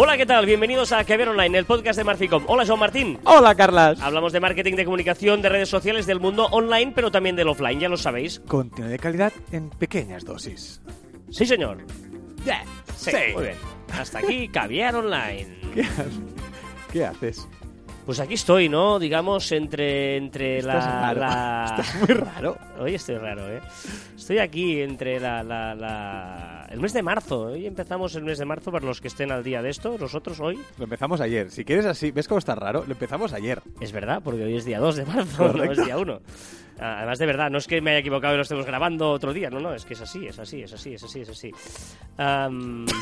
Hola, ¿qué tal? Bienvenidos a Que Ver Online, el podcast de Marficom. Hola, Joan Martín. Hola, Carlas. Hablamos de marketing, de comunicación, de redes sociales, del mundo online, pero también del offline, ya lo sabéis. Contenido de calidad en pequeñas dosis. Sí, señor. Yeah. Sí, muy bien. Hasta aquí, Caviar Online. ¿Qué, ha- qué haces? Pues aquí estoy, ¿no? Digamos, entre, entre Estás la, raro. la- Estás muy raro. Hoy estoy raro, ¿eh? Estoy aquí entre la, la- la- El mes de marzo. Hoy empezamos el mes de marzo para los que estén al día de esto. Nosotros hoy... Lo empezamos ayer. Si quieres así, ¿ves cómo está raro? Lo empezamos ayer. Es verdad, porque hoy es día 2 de marzo, no Correcto. es día 1. Además, de verdad, no es que me haya equivocado y lo estemos grabando otro día, no, no, es que es así, es así, es así, es así, es así. Am,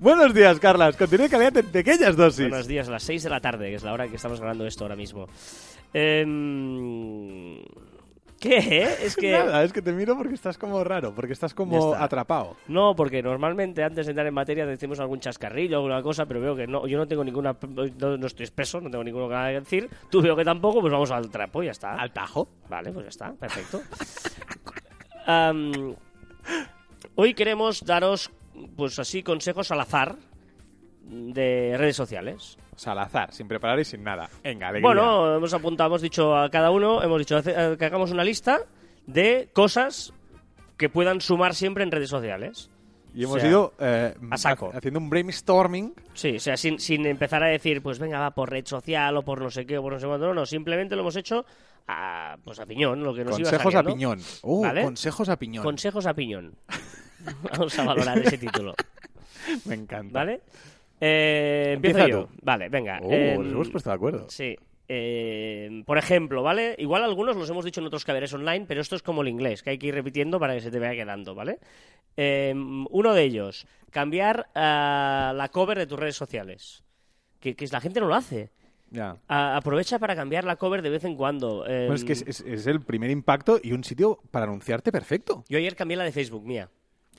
Buenos días, Carlas. Contenido de calidad en pequeñas dosis. buenos días, a las 6 de la tarde, que es la hora que estamos grabando esto ahora mismo. Em, ¿Qué? eh? Es que... Nada, es que te miro porque estás como raro, porque estás como está. atrapado. No, porque normalmente antes de entrar en materia decimos algún chascarrillo o alguna cosa, pero veo que no, yo no tengo ninguna, no, no estoy espeso, no tengo ninguno que decir. Tú veo que tampoco, pues vamos al trapo, ya está. Al tajo. Vale, pues ya está, perfecto. Hoy queremos daros, pues así, consejos al azar de redes sociales. Salazar, sin preparar y sin nada. Venga, alegría. Bueno, hemos apuntado, hemos dicho a cada uno, hemos dicho eh, que hagamos una lista de cosas que puedan sumar siempre en redes sociales. y hemos o sea, ido eh, a saco. ha- haciendo un brainstorming. Sí, o sea, sin, sin empezar a decir, pues venga, va por red social o por no sé qué o por no sé cuánto, no, no, simplemente lo hemos hecho a, pues a piñón, lo que nos iba Consejos a saliendo. piñón. Uh, ¿Vale? consejos a piñón. Consejos a piñón. Vamos a valorar ese título, Me encanta. ¿vale? Eh, empiezo Empieza yo. tú. Vale, venga. Oh, Em, nos hemos puesto de acuerdo. Sí. Eh, por ejemplo, ¿vale? Igual algunos los hemos dicho en otros caberes online, pero esto es como el inglés, que hay que ir repitiendo para que se te vaya quedando, ¿vale? Eh, uno de ellos, cambiar ah, la cover de tus redes sociales. Que, que la gente no lo hace. Ya. A- aprovecha para cambiar la cover de vez en cuando. Eh, es que es, es- es el primer impacto y un sitio para anunciarte perfecto. Yo ayer cambié la de Facebook mía.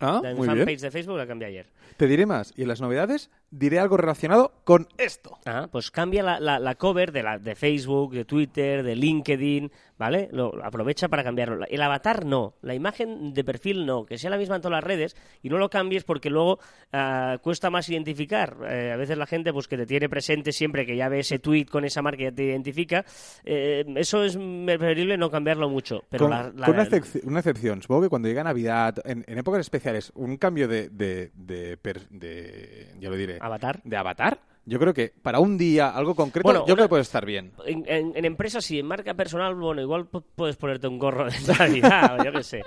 Ah, la bien. fanpage de Facebook la cambié ayer. Te diré más. Y en las novedades diré algo relacionado con esto. Ah, pues cambia la, la- la cover de, la, de Facebook, de Twitter, de LinkedIn, ¿vale? Lo, aprovecha para cambiarlo. El avatar no, la imagen de perfil no, que sea la misma en todas las redes y no lo cambies porque luego ah, cuesta más identificar. Eh, a veces la gente pues que te tiene presente siempre que ya ve ese tweet con esa marca y ya te identifica. eh, eso es preferible no cambiarlo mucho. Pero con la- la- con una, excep- una excepción. Supongo que cuando llega Navidad, en, en épocas especiales, un cambio de, de, de, per- de- ya lo diré, avatar. de avatar, yo creo que para un día, algo concreto, Bueno, yo una- creo que puede estar bien. En, en, en empresas sí, en marca personal, bueno, igual pu- puedes ponerte un gorro de Navidad o yo qué sé.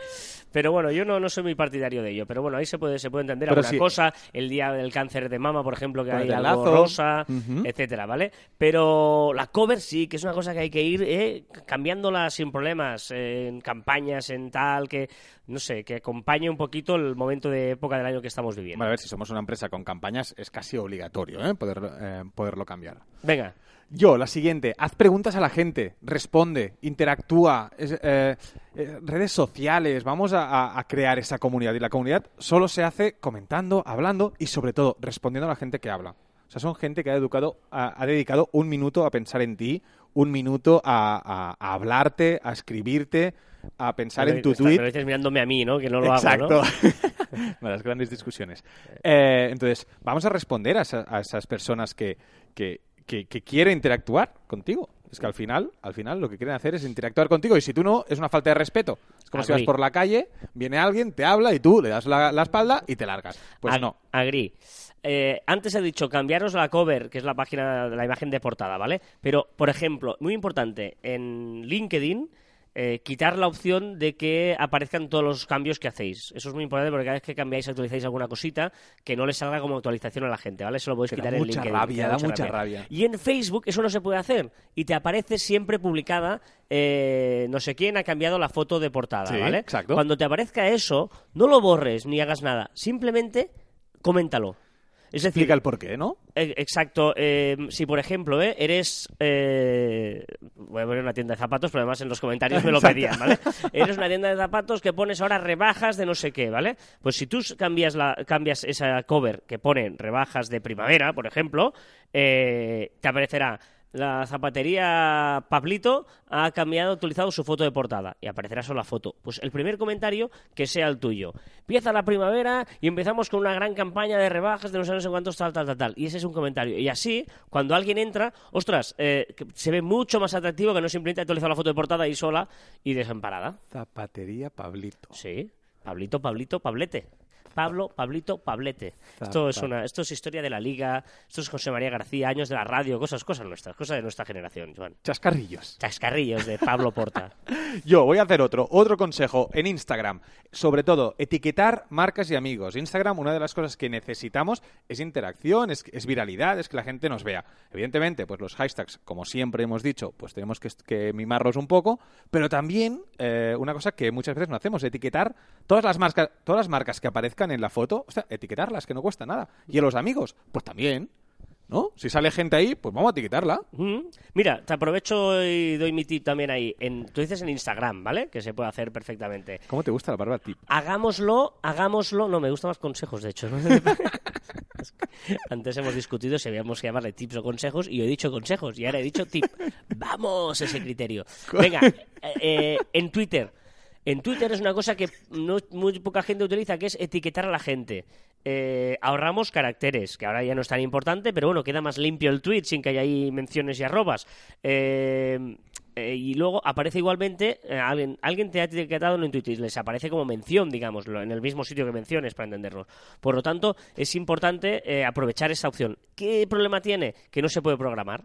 Pero bueno, yo no, no soy muy partidario de ello. Pero bueno, ahí se puede, se puede entender Pero alguna sí. cosa. El día del cáncer de mama, por ejemplo, que hay algo lazo. rosa, etcétera, ¿vale? Pero la cover sí, que es una cosa que hay que ir eh, cambiándola sin problemas, eh, en campañas, en tal, que, no sé, que acompañe un poquito el momento de época del año que estamos viviendo. Bueno, a ver, si somos una empresa con campañas, es casi obligatorio ¿eh? Poder, eh, poderlo cambiar. Venga, Yo, la siguiente, haz preguntas a la gente, responde, interactúa, es- eh, eh, redes sociales, vamos a, a- a crear esa comunidad. Y la comunidad solo se hace comentando, hablando y sobre todo respondiendo a la gente que habla. O sea, son gente que ha, educado, ha, ha dedicado un minuto a pensar en ti, un minuto a, a- a hablarte, a escribirte, a pensar en tu Está- tweet. Dices mirándome a mí, ¿no? Que no lo Exacto. hago, ¿no? Las grandes discusiones. Eh, entonces, vamos a responder a, esa- a esas personas que, que, que- que quieren interactuar contigo. Es que al final, al final lo que quieren hacer es interactuar contigo y si tú no, es una falta de respeto. Es como si vas por la calle, viene alguien, te habla y tú le das la, la espalda y te largas. Pues Ag- no. Agri. Eh, antes he dicho cambiaros la cover, que es la página de la imagen de portada, ¿vale? Pero, por ejemplo, muy importante, en LinkedIn, eh, quitar la opción de que aparezcan todos los cambios que hacéis. Eso es muy importante porque cada vez que cambiáis, actualizáis alguna cosita, que no le salga como actualización a la gente, ¿vale? Eso lo podéis Que da quitar en mucha LinkedIn. rabia, da mucha rabia. Y en Facebook eso no se puede hacer. Y te aparece siempre publicada, eh, no sé quién ha cambiado la foto de portada, Sí, ¿vale? exacto. Cuando te aparezca eso, no lo borres ni hagas nada. Simplemente coméntalo. Es decir, Explica el porqué, ¿no? eh, exacto. eh, si, por ejemplo, eh, eres. eh, voy a poner una tienda de zapatos, pero además en los comentarios me lo pedían, ¿vale? Eres una tienda de zapatos que pones ahora rebajas de no sé qué, ¿vale? Pues si tú cambias, la, cambias esa cover que pone rebajas de primavera, por ejemplo, te aparecerá la zapatería Pablito ha cambiado, actualizado su foto de portada y aparecerá solo la foto. Pues el primer comentario que sea el tuyo. Empieza la primavera y empezamos con una gran campaña de rebajas de no sé, no sé cuántos, tal, tal, tal, tal. Y ese es un comentario. Y así, cuando alguien entra, ostras, eh, se ve mucho más atractivo que no simplemente actualizar la foto de portada ahí sola y desamparada. Zapatería Pablito. Sí, Pablito, Pablito, Pablete. Pablo, Pablito, Pablete. Esto es, una, esto es historia de la liga, esto es José María García, años de la radio, cosas, cosas nuestras, cosas de nuestra generación, Joan. Chascarrillos. Chascarrillos de Pablo Porta. Yo voy a hacer otro, otro consejo en Instagram. Sobre todo, etiquetar marcas y amigos. Instagram, una de las cosas que necesitamos es interacción, es, es viralidad, es que la gente nos vea. Evidentemente, pues los hashtags, como siempre hemos dicho, pues tenemos que, que mimarlos un poco, pero también eh, una cosa que muchas veces no hacemos, etiquetar todas las marcas, todas las marcas que aparezcan en la foto, o sea, etiquetarlas, que no cuesta nada. Y a los amigos, pues también. ¿No? Si sale gente ahí, pues vamos a etiquetarla. Mm. Mira, te aprovecho y doy mi tip también ahí. En, tú dices en Instagram, ¿vale? Que se puede hacer perfectamente. ¿Cómo te gusta la barba tip? Hagámoslo, hagámoslo. No, me gustan más consejos, de hecho. Antes hemos discutido si habíamos que llamarle tips o consejos y yo he dicho consejos y ahora he dicho tip. Vamos, ese criterio. Venga, eh, eh, en Twitter. En Twitter es una cosa que muy poca gente utiliza, que es etiquetar a la gente. Eh, ahorramos caracteres, que ahora ya no es tan importante, pero bueno, queda más limpio el tweet sin que haya ahí menciones y arrobas. Eh, eh, y luego aparece igualmente, eh, alguien, alguien te ha etiquetado en Twitter, les aparece como mención, digámoslo, en el mismo sitio que menciones, para entenderlo. Por lo tanto, es importante eh, aprovechar esa opción. ¿Qué problema tiene? Que no se puede programar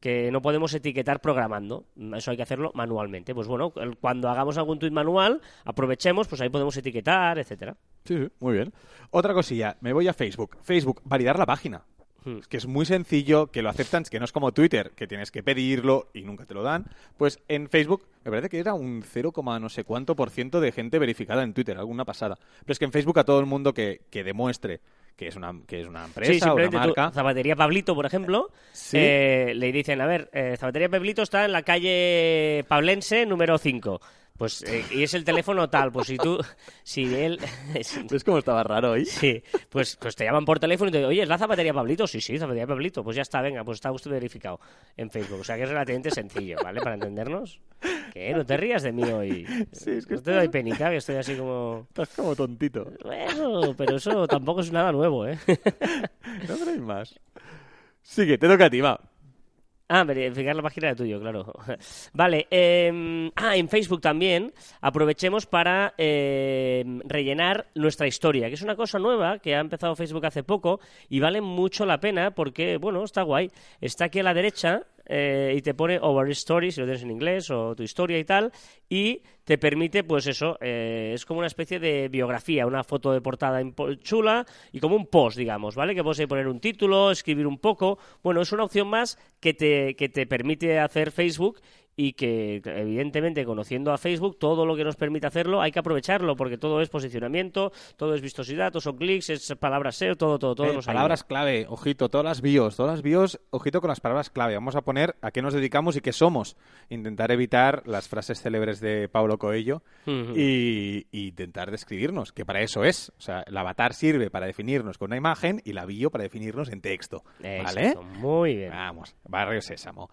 que no podemos etiquetar programando. Eso hay que hacerlo manualmente. Pues bueno, cuando hagamos algún tweet manual, aprovechemos, pues ahí podemos etiquetar, etcétera. Sí, sí, muy bien. Otra cosilla, me voy a Facebook. Facebook, validar la página. Hmm. Es que es muy sencillo, que lo aceptan, que no es como Twitter, que tienes que pedirlo y nunca te lo dan. Pues en Facebook, me parece que era un 0, no sé cuánto por ciento de gente verificada en Twitter, alguna pasada. Pero es que en Facebook a todo el mundo que, que demuestre que es una, que es una empresa Sí, o una simplemente tú, marca. Zapatería Pablito, por ejemplo, Sí. eh, le dicen, a ver, eh, Zapatería Pablito está en la calle Pablense número 5. Pues, eh, y es el teléfono tal, pues si tú, si él, si- ¿Ves cómo estaba raro hoy? Sí, pues, pues te llaman por teléfono y te dicen, oye, ¿es la zapatería Pablito? Sí, sí, zapatería Pablito. Pues ya está, venga, pues está usted verificado en Facebook. O sea que es relativamente sencillo, ¿vale? Para entendernos. ¿Qué? No te rías de mí hoy. Sí, es que no te doy penica, que estoy así como... Estás como tontito. Bueno, pero eso tampoco es nada nuevo, ¿eh? No hay más. Sigue, te toca a ti, va. Ah, verificar la página de tuyo, claro. Vale. eh, ah, en Facebook también aprovechemos para eh, rellenar nuestra historia, que es una cosa nueva que ha empezado Facebook hace poco y vale mucho la pena porque, bueno, está guay. Está aquí a la derecha eh, y te pone Over Story, si lo tienes en inglés, o tu historia y tal, y te permite, pues eso, eh, es como una especie de biografía, una foto de portada chula y como un post, digamos, ¿vale? Que puedes poner un título, escribir un poco. Bueno, es una opción más que te, que te permite hacer Facebook y que, evidentemente, conociendo a Facebook, todo lo que nos permite hacerlo hay que aprovecharlo porque todo es posicionamiento, todo es vistosidad, todo son clics, es palabras SEO, todo, todo, todo Eh, nos ayuda. palabras clave, ojito, todas las bios, todas las bios, ojito con las palabras clave. Vamos a poner a qué nos dedicamos y qué somos. Intentar evitar las frases célebres de Paulo Coelho Ujú. y, y intentar describirnos, que para eso es. O sea, el avatar sirve para definirnos con una imagen y la bio para definirnos en texto. ¿Vale? Exacto, Muy bien. Vamos, barrio sésamo.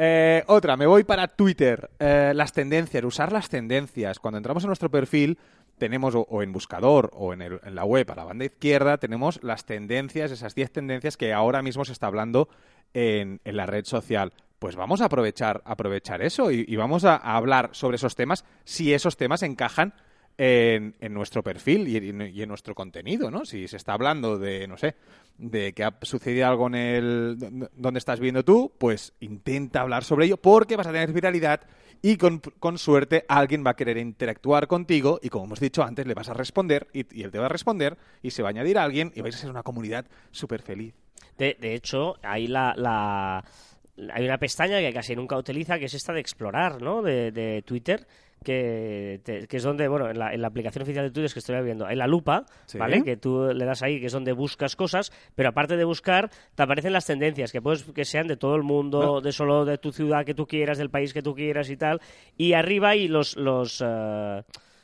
Eh, otra, me voy para Twitter. Eh, las tendencias, usar las tendencias. Cuando entramos en nuestro perfil, tenemos, o, en buscador o en, la web a la banda izquierda, tenemos las tendencias, esas 10 tendencias que ahora mismo se está hablando en, la red social. Pues vamos a aprovechar, aprovechar eso y, vamos a hablar sobre esos temas si esos temas encajan en, nuestro perfil y en, y en nuestro contenido, ¿no? Si se está hablando de, no sé, de que ha sucedido algo en el donde estás viendo tú, pues intenta hablar sobre ello porque vas a tener viralidad y con, con suerte alguien va a querer interactuar contigo y como hemos dicho antes le vas a responder y, él te va a responder y se va a añadir a alguien y vais a ser una comunidad súper feliz. De, hecho, hay la, la- hay una pestaña que casi nunca utiliza, que es esta de explorar, ¿no? De, de Twitter, que, te- que es donde, bueno, en la, en la aplicación oficial de Twitter es que estoy viendo, hay la lupa, Sí. ¿vale? Que tú le das ahí, que es donde buscas cosas, pero aparte de buscar, te aparecen las tendencias, que puedes que sean de todo el mundo, de solo de tu ciudad que tú quieras, del país que tú quieras y tal, y arriba hay los, los eh,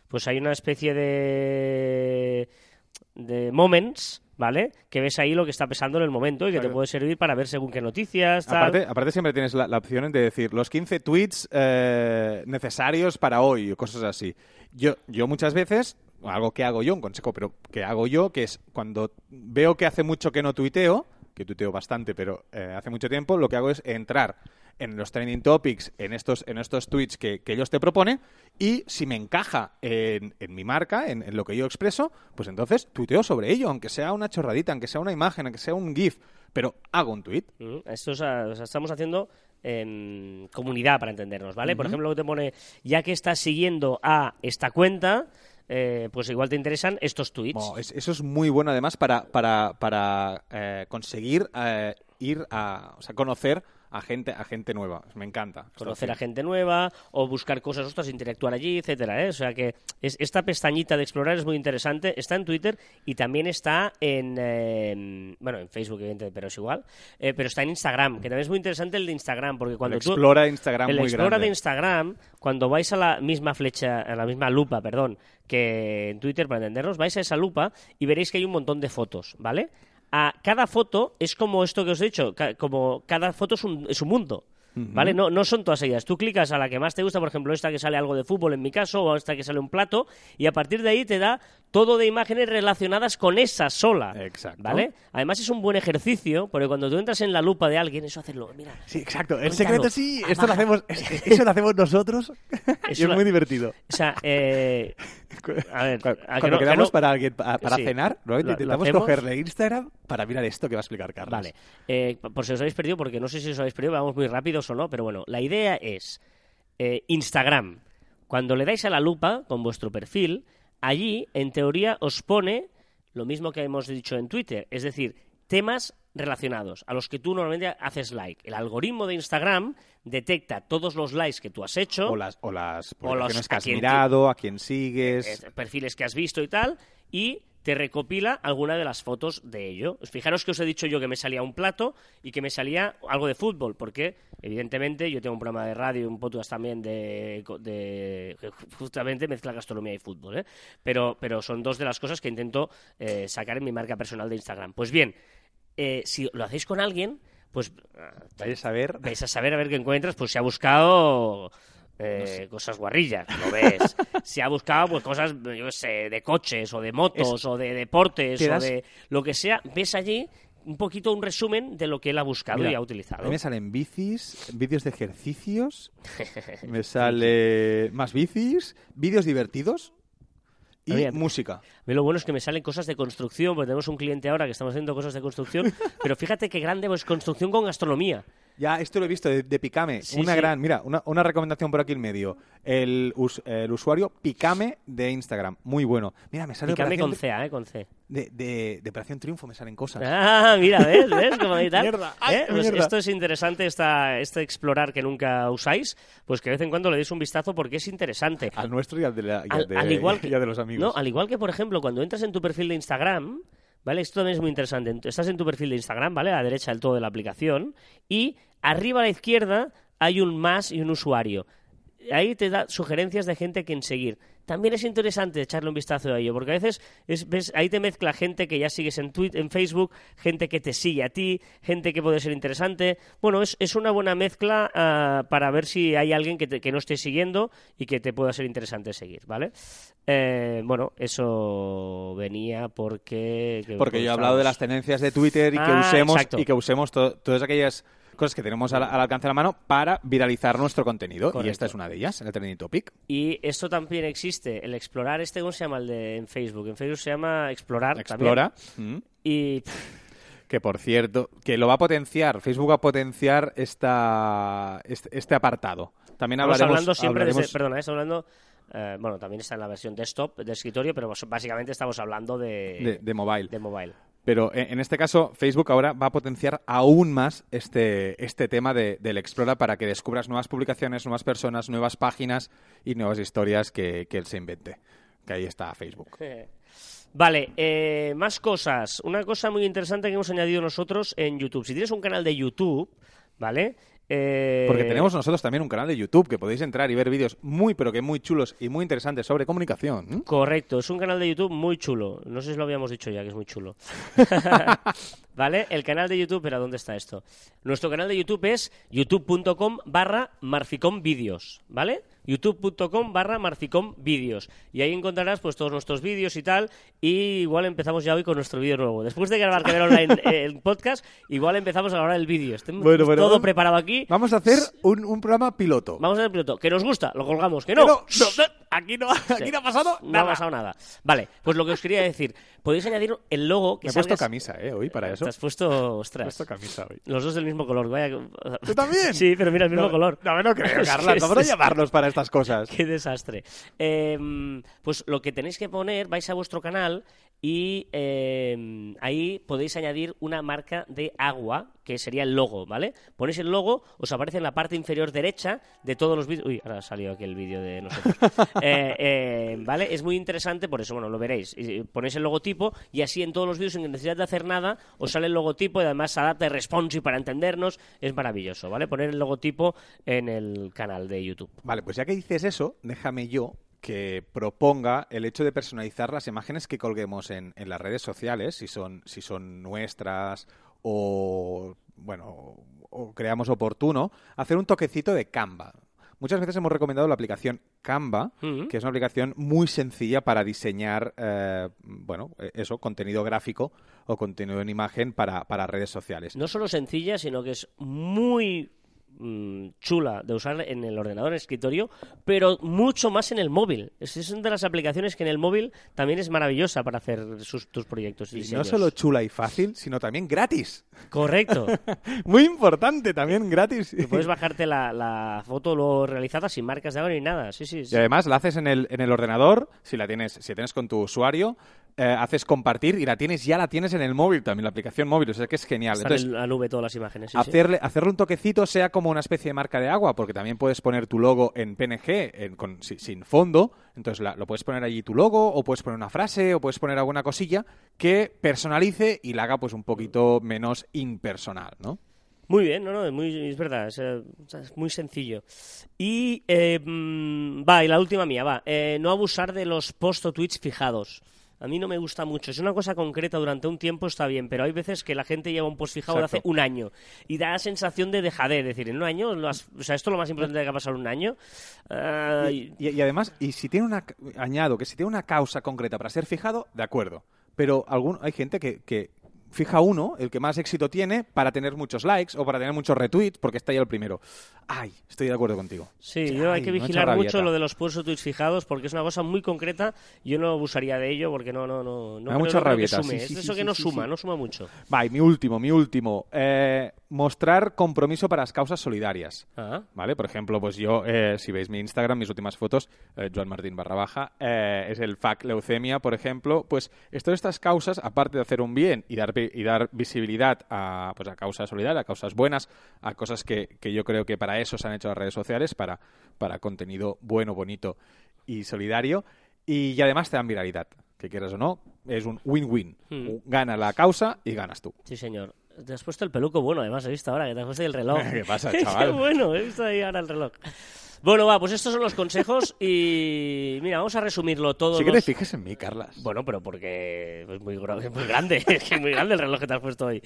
pues hay una especie de de moments, ¿vale? Que ves ahí lo que está pesando en el momento y que te puede servir para ver según qué noticias, tal. Aparte, aparte siempre tienes la, la opción de decir los 15 tweets eh, necesarios para hoy o cosas así. Yo, yo muchas veces, algo que hago yo, un consejo, pero que hago yo, que es cuando veo que hace mucho que no tuiteo, que tuiteo bastante, pero eh, hace mucho tiempo, lo que hago es entrar en los trending topics, en estos, en estos tweets que, que ellos te proponen, y si me encaja en, en mi marca, en, en lo que yo expreso, pues entonces tuiteo sobre ello, aunque sea una chorradita, aunque sea una imagen, aunque sea un GIF, pero hago un tweet. Mm, Esto es, o sea, estamos haciendo em, comunidad para entendernos, ¿vale? Por ejemplo, te pone, ya que estás siguiendo a esta cuenta, eh, pues igual te interesan estos tweets. Es- eso es muy bueno además para, para, para eh, conseguir eh, ir a, o sea, conocer a gente, a gente nueva. Me encanta. conocer a gente nueva o buscar cosas, ostras, interactuar allí, etcétera, ¿eh? O sea que es, esta pestañita de explorar es muy interesante. Está en Twitter y también está en, eh, bueno, en Facebook, evidentemente, pero es igual. Eh, pero está en Instagram, que también es muy interesante el de Instagram, porque cuando El tú Explora Instagram el muy Explora grande. de Instagram, cuando vais a la misma flecha, a la misma lupa, perdón, que en Twitter, para entendernos, vais a esa lupa y veréis que hay un montón de fotos, ¿vale? A cada foto es como esto que os he dicho, como cada foto es un, es un mundo. ¿Vale? No, no son todas seguidas. Tú clicas a la que más te gusta, por ejemplo, esta que sale algo de fútbol en mi caso, o esta que sale un plato, y a partir de ahí te da todo de imágenes relacionadas con esa sola. Exacto. ¿Vale? Además es un buen ejercicio, porque cuando tú entras en la lupa de alguien, eso hacerlo, mira, Sí, exacto. El secreto sí, esto lo hacemos, es- eso lo hacemos nosotros y Eso es muy divertido. O sea, eh, a ver, Cu- a que Cuando no- que quedamos no- para alguien pa- para Sí. cenar, normalmente intentamos hacemos. cogerle Instagram para mirar esto que va a explicar Carlos. Vale. Eh, por si os habéis perdido, porque no sé si os habéis perdido, vamos muy rápidos o no, pero bueno, la idea es eh, Instagram. Cuando le dais a la lupa con vuestro perfil, allí, en teoría, os pone lo mismo que hemos dicho en Twitter, es decir, temas relacionados a los que tú normalmente haces like. El algoritmo de Instagram detecta todos los likes que tú has hecho. O las, o las O los- que has mirado, a quien sigues. eh, perfiles que has visto y tal, y te recopila alguna de las fotos de ello. Fijaros que os he dicho yo que me salía un plato y que me salía algo de fútbol, porque evidentemente yo tengo un programa de radio y un podcast también de, de- justamente mezcla gastronomía y fútbol, ¿eh? pero, pero son dos de las cosas que intento eh, sacar en mi marca personal de Instagram. Pues bien, eh, si lo hacéis con alguien, pues ah, Vayas a ver. vais a saber a ver qué encuentras, pues se ha buscado eh, cosas guarrillas, lo ves. se ha buscado pues cosas, yo sé, de coches o de motos o de deportes te o das- de lo que sea. Ves allí un poquito un resumen de lo que él ha buscado Mira, y ha A utilizado. mí me salen bicis, vídeos de ejercicios, me sale más bicis, vídeos divertidos y Oye, música. Lo bueno es que me salen cosas de construcción, porque tenemos un cliente ahora que estamos haciendo cosas de construcción, pero fíjate qué grande pues construcción con gastronomía. Ya, esto lo he visto de, de Picame. Sí, una sí. gran, mira, una, una recomendación por aquí en medio. El, us- el usuario Picame de Instagram. Muy bueno. Mira, me sale Operación con C, ¿eh? Con C. de, de, de Operación Triunfo, me salen cosas. Ah, mira, ¿ves? ¿Ves? Como y tal. Mierda, ay, ¿Eh? Pues esto es interesante, esta, este explorar que nunca usáis, pues que de vez en cuando le deis un vistazo porque es interesante. Al nuestro y al de, la- y Al, al de- al igual que, y al de los amigos. No, al igual que, por ejemplo, cuando entras en tu perfil de Instagram, ¿vale? Esto también es muy interesante. Estás en tu perfil de Instagram, ¿vale? A la derecha del todo de la aplicación, y arriba a la izquierda hay un más y un usuario. Ahí te da sugerencias de gente a quien seguir. También es interesante echarle un vistazo a ello, porque a veces es- ves, ahí te mezcla gente que ya sigues en, Twitter, en Facebook, gente que te sigue a ti, gente que puede ser interesante. Bueno, es, es una buena mezcla ah, para ver si hay alguien que, te- que no esté siguiendo y que te pueda ser interesante seguir, ¿vale? Eh, bueno, eso venía porque... que- Porque yo he hablado de las tendencias de Twitter y que Ah, usemos exacto. y que usemos to- todas aquellas cosas que tenemos al, al alcance de la mano para viralizar nuestro contenido. Y esta es una de ellas, el trending topic. Y esto también existe, el explorar, este, ¿cómo se llama el de en Facebook? En Facebook se llama explorar. Explora. también. Mm. Y pff, Que por cierto, que lo va a potenciar, Facebook va a potenciar esta, este, este apartado. También estamos hablaremos, hablando siempre hablaremos- desde, perdona, estamos hablando, eh, bueno, también está en la versión desktop de escritorio, pero básicamente estamos hablando de, de, de mobile. de mobile. Pero en, en este caso, Facebook ahora va a potenciar aún más este, este tema de- del Explora para que descubras nuevas publicaciones, nuevas personas, nuevas páginas y nuevas historias que, que él se invente. Que ahí está Facebook. Vale, eh, más cosas. Una cosa muy interesante que hemos añadido nosotros en YouTube. Si tienes un canal de YouTube, ¿vale? Eh, Porque tenemos nosotros también un canal de YouTube que podéis entrar y ver vídeos muy, pero que muy chulos y muy interesantes sobre comunicación. ¿Mm? Correcto, es un canal de YouTube muy chulo. No sé si lo habíamos dicho ya, que es muy chulo. ¿Vale? El canal de YouTube, pero ¿dónde está esto? Nuestro canal de YouTube es youtube.com barra marficomvídeos, ¿vale? youtube.com barra marficomvídeos. Y ahí encontrarás pues todos nuestros vídeos y tal. Y igual empezamos ya hoy con nuestro vídeo nuevo. Después de grabar Caber Online eh, el podcast, igual empezamos a grabar el vídeo. Bueno, bueno, todo vamos- preparado aquí. Vamos a hacer un, un programa piloto. Vamos a hacer piloto. Que nos gusta, lo colgamos. Que no. no, no, aquí no, aquí no ha pasado No ha nada. pasado nada. Vale, pues lo que os quería decir, podéis añadir el logo que Me he puesto camisa, ¿eh? Hoy para eso. Te has puesto, Me he ostras. puesto camisa hoy. Los dos del mismo color. Vaya... ¿Tú también? Sí, pero mira, el mismo color. No, no creo, Carla. podrás es- llamarlos para estas cosas. Qué desastre. Eh, pues lo que tenéis que poner, vais a vuestro canal y eh, ahí podéis añadir una marca de agua, que sería el logo, ¿vale? Ponéis el logo, os aparece en la parte inferior derecha de todos los vídeos. Uy, ahora ha salido aquí el vídeo de nosotros. Eh, eh, ¿Vale? Es muy interesante, por eso, bueno, lo veréis. Y Ponéis el logotipo y así en todos los vídeos, sin necesidad de hacer nada, os sale el logotipo y además se adapta responsive para entendernos. Es maravilloso, ¿vale? Poner el logotipo en el canal de YouTube. Vale, pues ya que dices eso, déjame yo que proponga el hecho de personalizar las imágenes que colguemos en, en las redes sociales, si son, si son nuestras o, bueno, o creamos oportuno, hacer un toquecito de Canva. Muchas veces hemos recomendado la aplicación Canva, Ujú. que es una aplicación muy sencilla para diseñar, eh, bueno, eh, eso, contenido gráfico o contenido en imagen para, para redes sociales. no solo sencilla, sino que es muy mm, chula de usar en el ordenador, en el escritorio, pero mucho más en el móvil. Es, es una de las aplicaciones que en el móvil también es maravillosa para hacer sus- tus proyectos. Y Y no solo chula y fácil, sino también gratis. Correcto. Muy importante, también gratis. Que puedes bajarte la, la foto luego realizada sin marcas de agua ni nada. Sí, sí. sí. Y además la haces en el, en el ordenador, si la tienes, si tienes con tu usuario, eh, haces compartir y la tienes, ya la tienes en el móvil también, la aplicación móvil, o sea que es genial. Están Entonces, en la nube todas las imágenes. sí, sí. hacerle, hacerle un toquecito sea como una especie de marca de agua, porque también puedes poner tu logo en PNG, en- con- si- sin fondo, entonces la- lo puedes poner allí tu logo, o puedes poner una frase, o puedes poner alguna cosilla que personalice y la haga pues un poquito menos impersonal, ¿no? Muy bien, no, no, es, muy, es verdad, es, es muy sencillo. Y eh, mm, va, y la última mía, va, eh, no abusar de los post o tweets fijados. A mí no me gusta mucho. Es una cosa concreta durante un tiempo está bien, pero hay veces que la gente lleva un post fijado de hace un año y da la sensación de dejadez, es decir, en un año, lo has- o sea, esto es lo más importante que ha pasado en un año. Y- Y, y además, y si tiene una, añado que si tiene una causa concreta para ser fijado, de acuerdo. Pero algún, hay gente que, que fija uno, el que más éxito tiene, para tener muchos likes o para tener muchos retweets, porque está ya el primero. Ay, estoy de acuerdo contigo. Sí, Ay, yo hay me que vigilar rabieta. mucho lo de los o tweets fijados porque es una cosa muy concreta. Yo no abusaría de ello porque no, no, no, no, da creo- mucha que sume. sí, es sí, eso que no suma, no suma mucho. Y mi último, mi último. Eh, mostrar compromiso para las causas solidarias. Ah. ¿Vale? Por ejemplo, pues yo, eh, si veis mi Instagram, mis últimas fotos, eh, Joan Martín barra baja, eh, es el FAC leucemia, por ejemplo, pues todas estas causas, aparte de hacer un bien y dar, y dar visibilidad a, pues, a causas solidarias, a causas buenas, a cosas que, que yo creo que para eso se han hecho las redes sociales, para, para contenido bueno, bonito y solidario, y, y además te dan viralidad, que quieras o no, es un win-win. Hmm. Gana la causa y ganas tú. Sí, señor. Te has puesto el peluco bueno, además, he visto ahora que te has puesto el reloj. ¿Qué pasa, Qué chaval? bueno, he visto ahí ahora el reloj. Bueno, va, pues estos son los consejos y mira, vamos a resumirlo todo. Sí que te fijes en mí, Carlas. Bueno, pero porque es muy, grande, es muy grande el reloj que te has puesto hoy.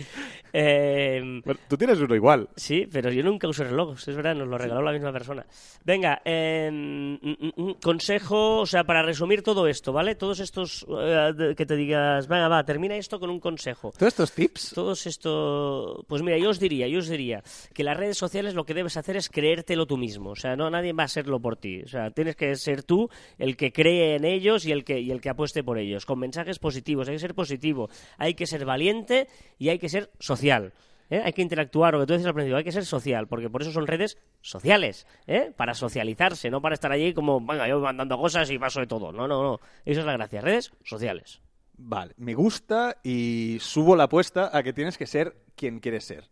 Eh, Bueno, tú tienes uno igual. Sí, pero yo nunca uso relojes, es verdad, nos lo regaló la misma persona. Venga, eh, mm, mm, mm, consejo, o sea, para resumir todo esto, ¿vale? Todos estos eh, que te digas, venga, va, termina esto con un consejo. Todos estos tips Todos esto, pues mira, yo os diría, yo os diría que las redes sociales lo que debes hacer es creértelo tú mismo, o sea, no nadie va a serlo por ti, o sea, tienes que ser tú el que cree en ellos y el que y el que apueste por ellos, con mensajes positivos, hay que ser positivo, hay que ser valiente y hay que ser social. ¿eh? Hay que interactuar, lo que tú dices al principio, hay que ser social, porque por eso son redes sociales, ¿eh? para socializarse, no para estar allí como, venga, yo mandando cosas y paso de todo. No, no, no. Eso es la gracia, redes sociales. Vale, me gusta y subo la apuesta a que tienes que ser quien quieres ser.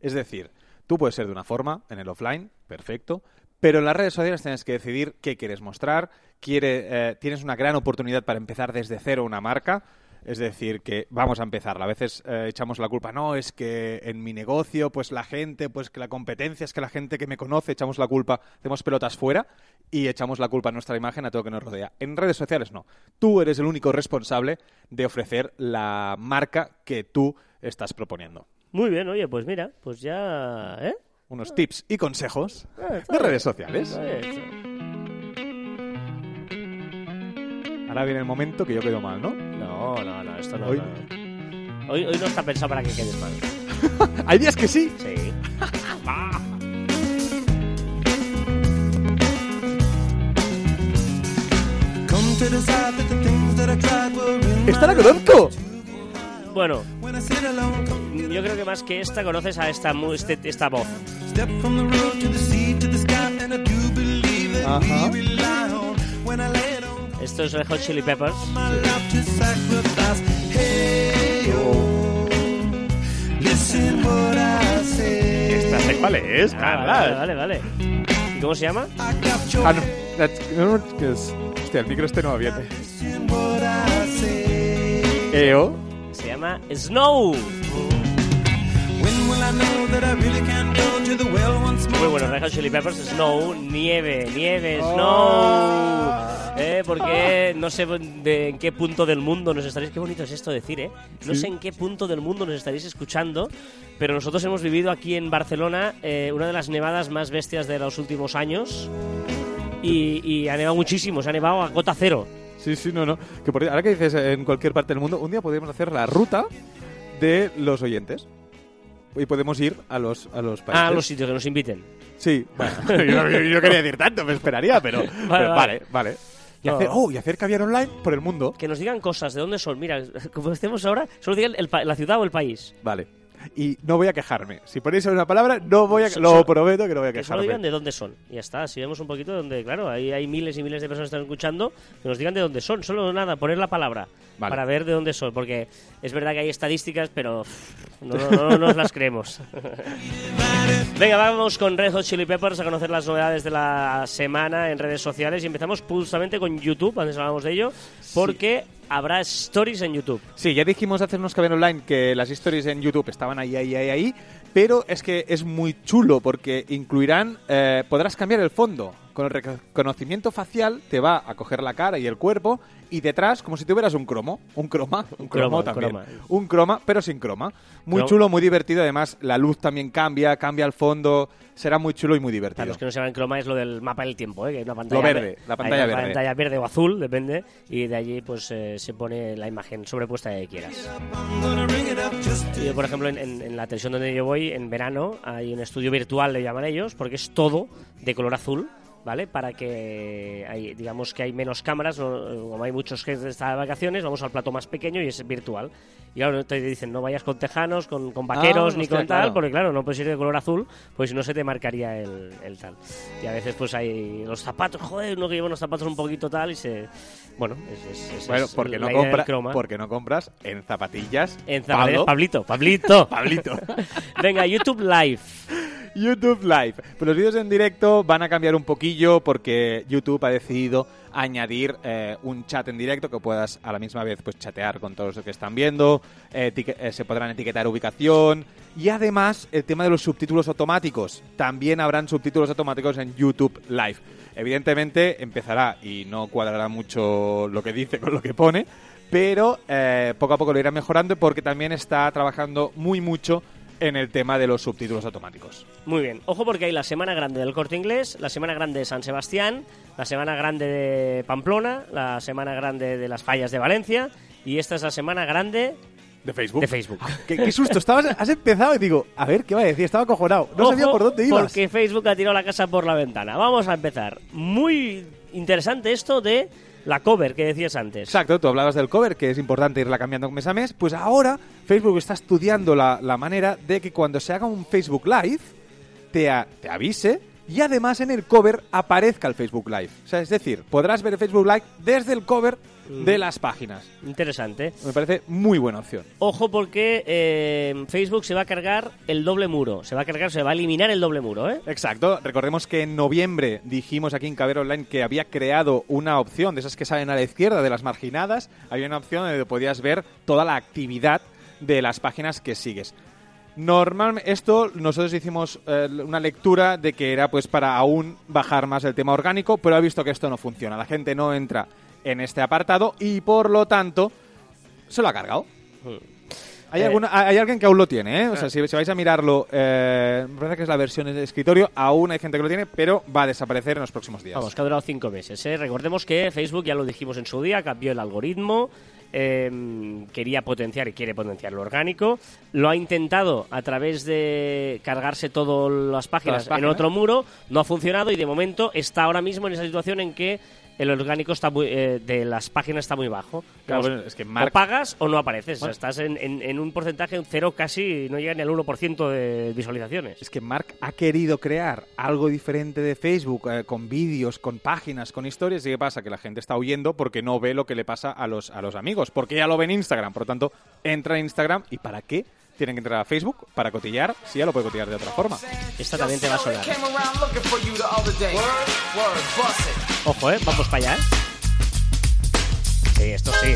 Es decir, tú puedes ser de una forma en el offline, perfecto, pero en las redes sociales tienes que decidir qué quieres mostrar, quiere, eh, tienes una gran oportunidad para empezar desde cero una marca. Es decir, que vamos a empezar. A veces eh, echamos la culpa, no, es que en mi negocio, pues la gente, pues que la competencia es que la gente que me conoce, echamos la culpa, hacemos pelotas fuera y echamos la culpa a nuestra imagen, a todo lo que nos rodea. En redes sociales no. Tú eres el único responsable de ofrecer la marca que tú estás proponiendo. Muy bien, oye, pues mira, pues ya... ¿Eh? Unos tips y consejos está de redes sociales. Está está. Ahora viene el momento que yo quedo mal, ¿no? No, no, no, esto no. Hoy- no. Hoy, hoy no está pensado para que quedes mal. Hay días que sí. Sí. ¡Esta la conozco! Bueno, yo creo que más que esta conoces a esta, mu- este- esta voz. Ajá. Esto es Red Hot Chili Peppers. oh. ¿Esta sé cuál es, Ah, vale, vale, vale. ¿Y cómo se llama? Ah, no. That's- no, no, que es... Hostia, el micro este no va bien. EO. Se llama Snow. Muy bueno, Red Hot Chili Peppers, Snow, nieve, nieve, Oh. Snow. ¿Eh? Porque no sé de en qué punto del mundo nos estaréis... Qué bonito es esto decir, ¿eh? No Sí. sé en qué punto del mundo nos estaréis escuchando, pero nosotros hemos vivido aquí en Barcelona eh, una de las nevadas más bestias de los últimos años. Y, y ha nevado muchísimo, se ha nevado a gota cero. Sí, sí, no, no. Que por, ahora que dices en cualquier parte del mundo, un día podemos hacer la ruta de los oyentes. Y podemos ir a los, a los países. Ah, a los sitios que nos inviten. Sí, bueno, yo, yo- yo quería decir tanto, me esperaría, pero, pero vale, vale. vale. Y, hacer, oh, y hacer caviar online por el mundo. Que nos digan cosas, de dónde son. Mira, como estemos ahora, solo digan el la ciudad o el país. Vale. Y no voy a quejarme. Si ponéis una palabra, no voy a... So- Lo so- prometo que no voy a Que solo quejarme. digan de dónde son. Y ya está. Así vemos un poquito de donde, claro, ahí hay miles y miles de personas que están escuchando. Que nos digan de dónde son. Solo nada, poner la palabra. Vale. Para ver de dónde son. Porque es verdad que hay estadísticas, pero no, no- no nos las creemos. Venga, vamos con Red Hot Chili Peppers a conocer las novedades de la semana en redes sociales. Y empezamos justamente con YouTube, antes hablábamos de ello. Porque habrá stories en YouTube. Sí, ya dijimos hace unos caben online que las stories en YouTube estaban ahí, ahí, ahí, ahí, pero es que es muy chulo porque incluirán, eh, podrás cambiar el fondo. Con el reconocimiento facial te va a coger la cara y el cuerpo y detrás como si tuvieras un cromo, un croma, un, croma, cromo un también, croma. un croma, pero sin croma. Muy chulo, muy divertido, además la luz también cambia, cambia el fondo, será muy chulo y muy Para divertido. los que no sepan croma es lo del mapa del tiempo, ¿eh? que hay una pantalla Lo verde, ver- la pantalla hay una verde. pantalla verde o azul, depende, y de allí pues eh, se pone la imagen sobrepuesta de que quieras. Yo, por ejemplo, en, en- en la televisión donde yo voy, en verano, hay un estudio virtual, le llaman ellos, porque es todo de color azul. ¿Vale? Para que hay, digamos que hay menos cámaras, no- como hay muchos que están de vacaciones, vamos al plato más pequeño y es virtual. Y claro, te dicen, no vayas con tejanos, con, con vaqueros, Ah, ni hostia, con tal, claro. porque claro, no puedes ir de color azul, pues no se te marcaría el, el tal. Y a veces pues hay los zapatos, joder, uno que lleva unos zapatos un poquito tal y se... Bueno, es, es- es- Bueno, es porque no, idea del compra, porque no compras en zapatillas. En zapatillas. Pablito, Pablito. Pablito. Venga, YouTube Live. YouTube Live. Pues los vídeos en directo van a cambiar un poquillo porque YouTube ha decidido añadir eh, un chat en directo que puedas a la misma vez pues chatear con todos los que están viendo, eh, se podrán etiquetar ubicación y además el tema de los subtítulos automáticos. También habrán subtítulos automáticos en YouTube Live. Evidentemente empezará y no cuadrará mucho lo que dice con lo que pone, pero eh, poco a poco lo irá mejorando porque también está trabajando muy mucho en el tema de los subtítulos automáticos. Muy bien. Ojo porque hay la semana grande del Corte Inglés, la semana grande de San Sebastián, la semana grande de Pamplona, la semana grande de las fallas de Valencia y esta es la semana grande De Facebook. de Facebook. ¿Qué, qué susto, estabas, has empezado y digo, a ver, ¿qué va a decir? Estaba acojonado. No sabía Ojo, por dónde ibas. Porque Facebook ha tirado la casa por la ventana. Vamos a empezar. Muy interesante esto de la cover que decías antes. Exacto, tú hablabas del cover, que es importante irla cambiando mes a mes. Pues ahora Facebook está estudiando la, la manera de que cuando se haga un Facebook Live, te, a- te avise y además en el cover aparezca el Facebook Live. O sea, es decir, podrás ver el Facebook Live desde el cover de las páginas. Interesante. Me parece muy buena opción. Ojo porque eh, Facebook se va a cargar el doble muro. Se va a cargar, se va a eliminar el doble muro, ¿eh? Exacto. Recordemos que en noviembre dijimos aquí en Caber Online que había creado una opción de esas que salen a la izquierda de las marginadas. Había una opción donde podías ver toda la actividad de las páginas que sigues. Normalmente, esto nosotros hicimos eh, una lectura de que era pues para aún bajar más el tema orgánico, pero he visto que esto no funciona. La gente no entra en este apartado y por lo tanto se lo ha cargado. Hay, Eh, alguna- hay alguien que aún lo tiene, ¿eh? O sea, si, si vais a mirarlo, eh, me parece que es la versión de escritorio, aún hay gente que lo tiene, pero va a desaparecer en los próximos días. Vamos, que ha durado cinco meses. ¿eh? Recordemos que Facebook, ya lo dijimos en su día, cambió el algoritmo, eh, quería potenciar y quiere potenciar lo orgánico, lo ha intentado a través de cargarse todas las páginas, en otro muro, no ha funcionado y de momento está ahora mismo en esa situación en que el orgánico está muy- eh, de las páginas está muy bajo. Claro, Vamos, bueno, es que Mark- O pagas o no apareces. Bueno. Estás en, en- en un porcentaje, un cero casi, no llega ni al 1% de visualizaciones. Es que Mark ha querido crear algo diferente de Facebook, eh, con vídeos, con páginas, con historias. ¿Y qué pasa? Que la gente está huyendo porque no ve lo que le pasa a los, a los amigos. Porque ya lo ve en Instagram. Por lo tanto, entra en Instagram. ¿Y para qué? Tienen que entrar a Facebook para cotillar, si ya lo puede cotillar de otra forma. Esta también te va a sonar. Ojo, ¿eh? Vamos para allá, ¿eh? Sí, esto sí.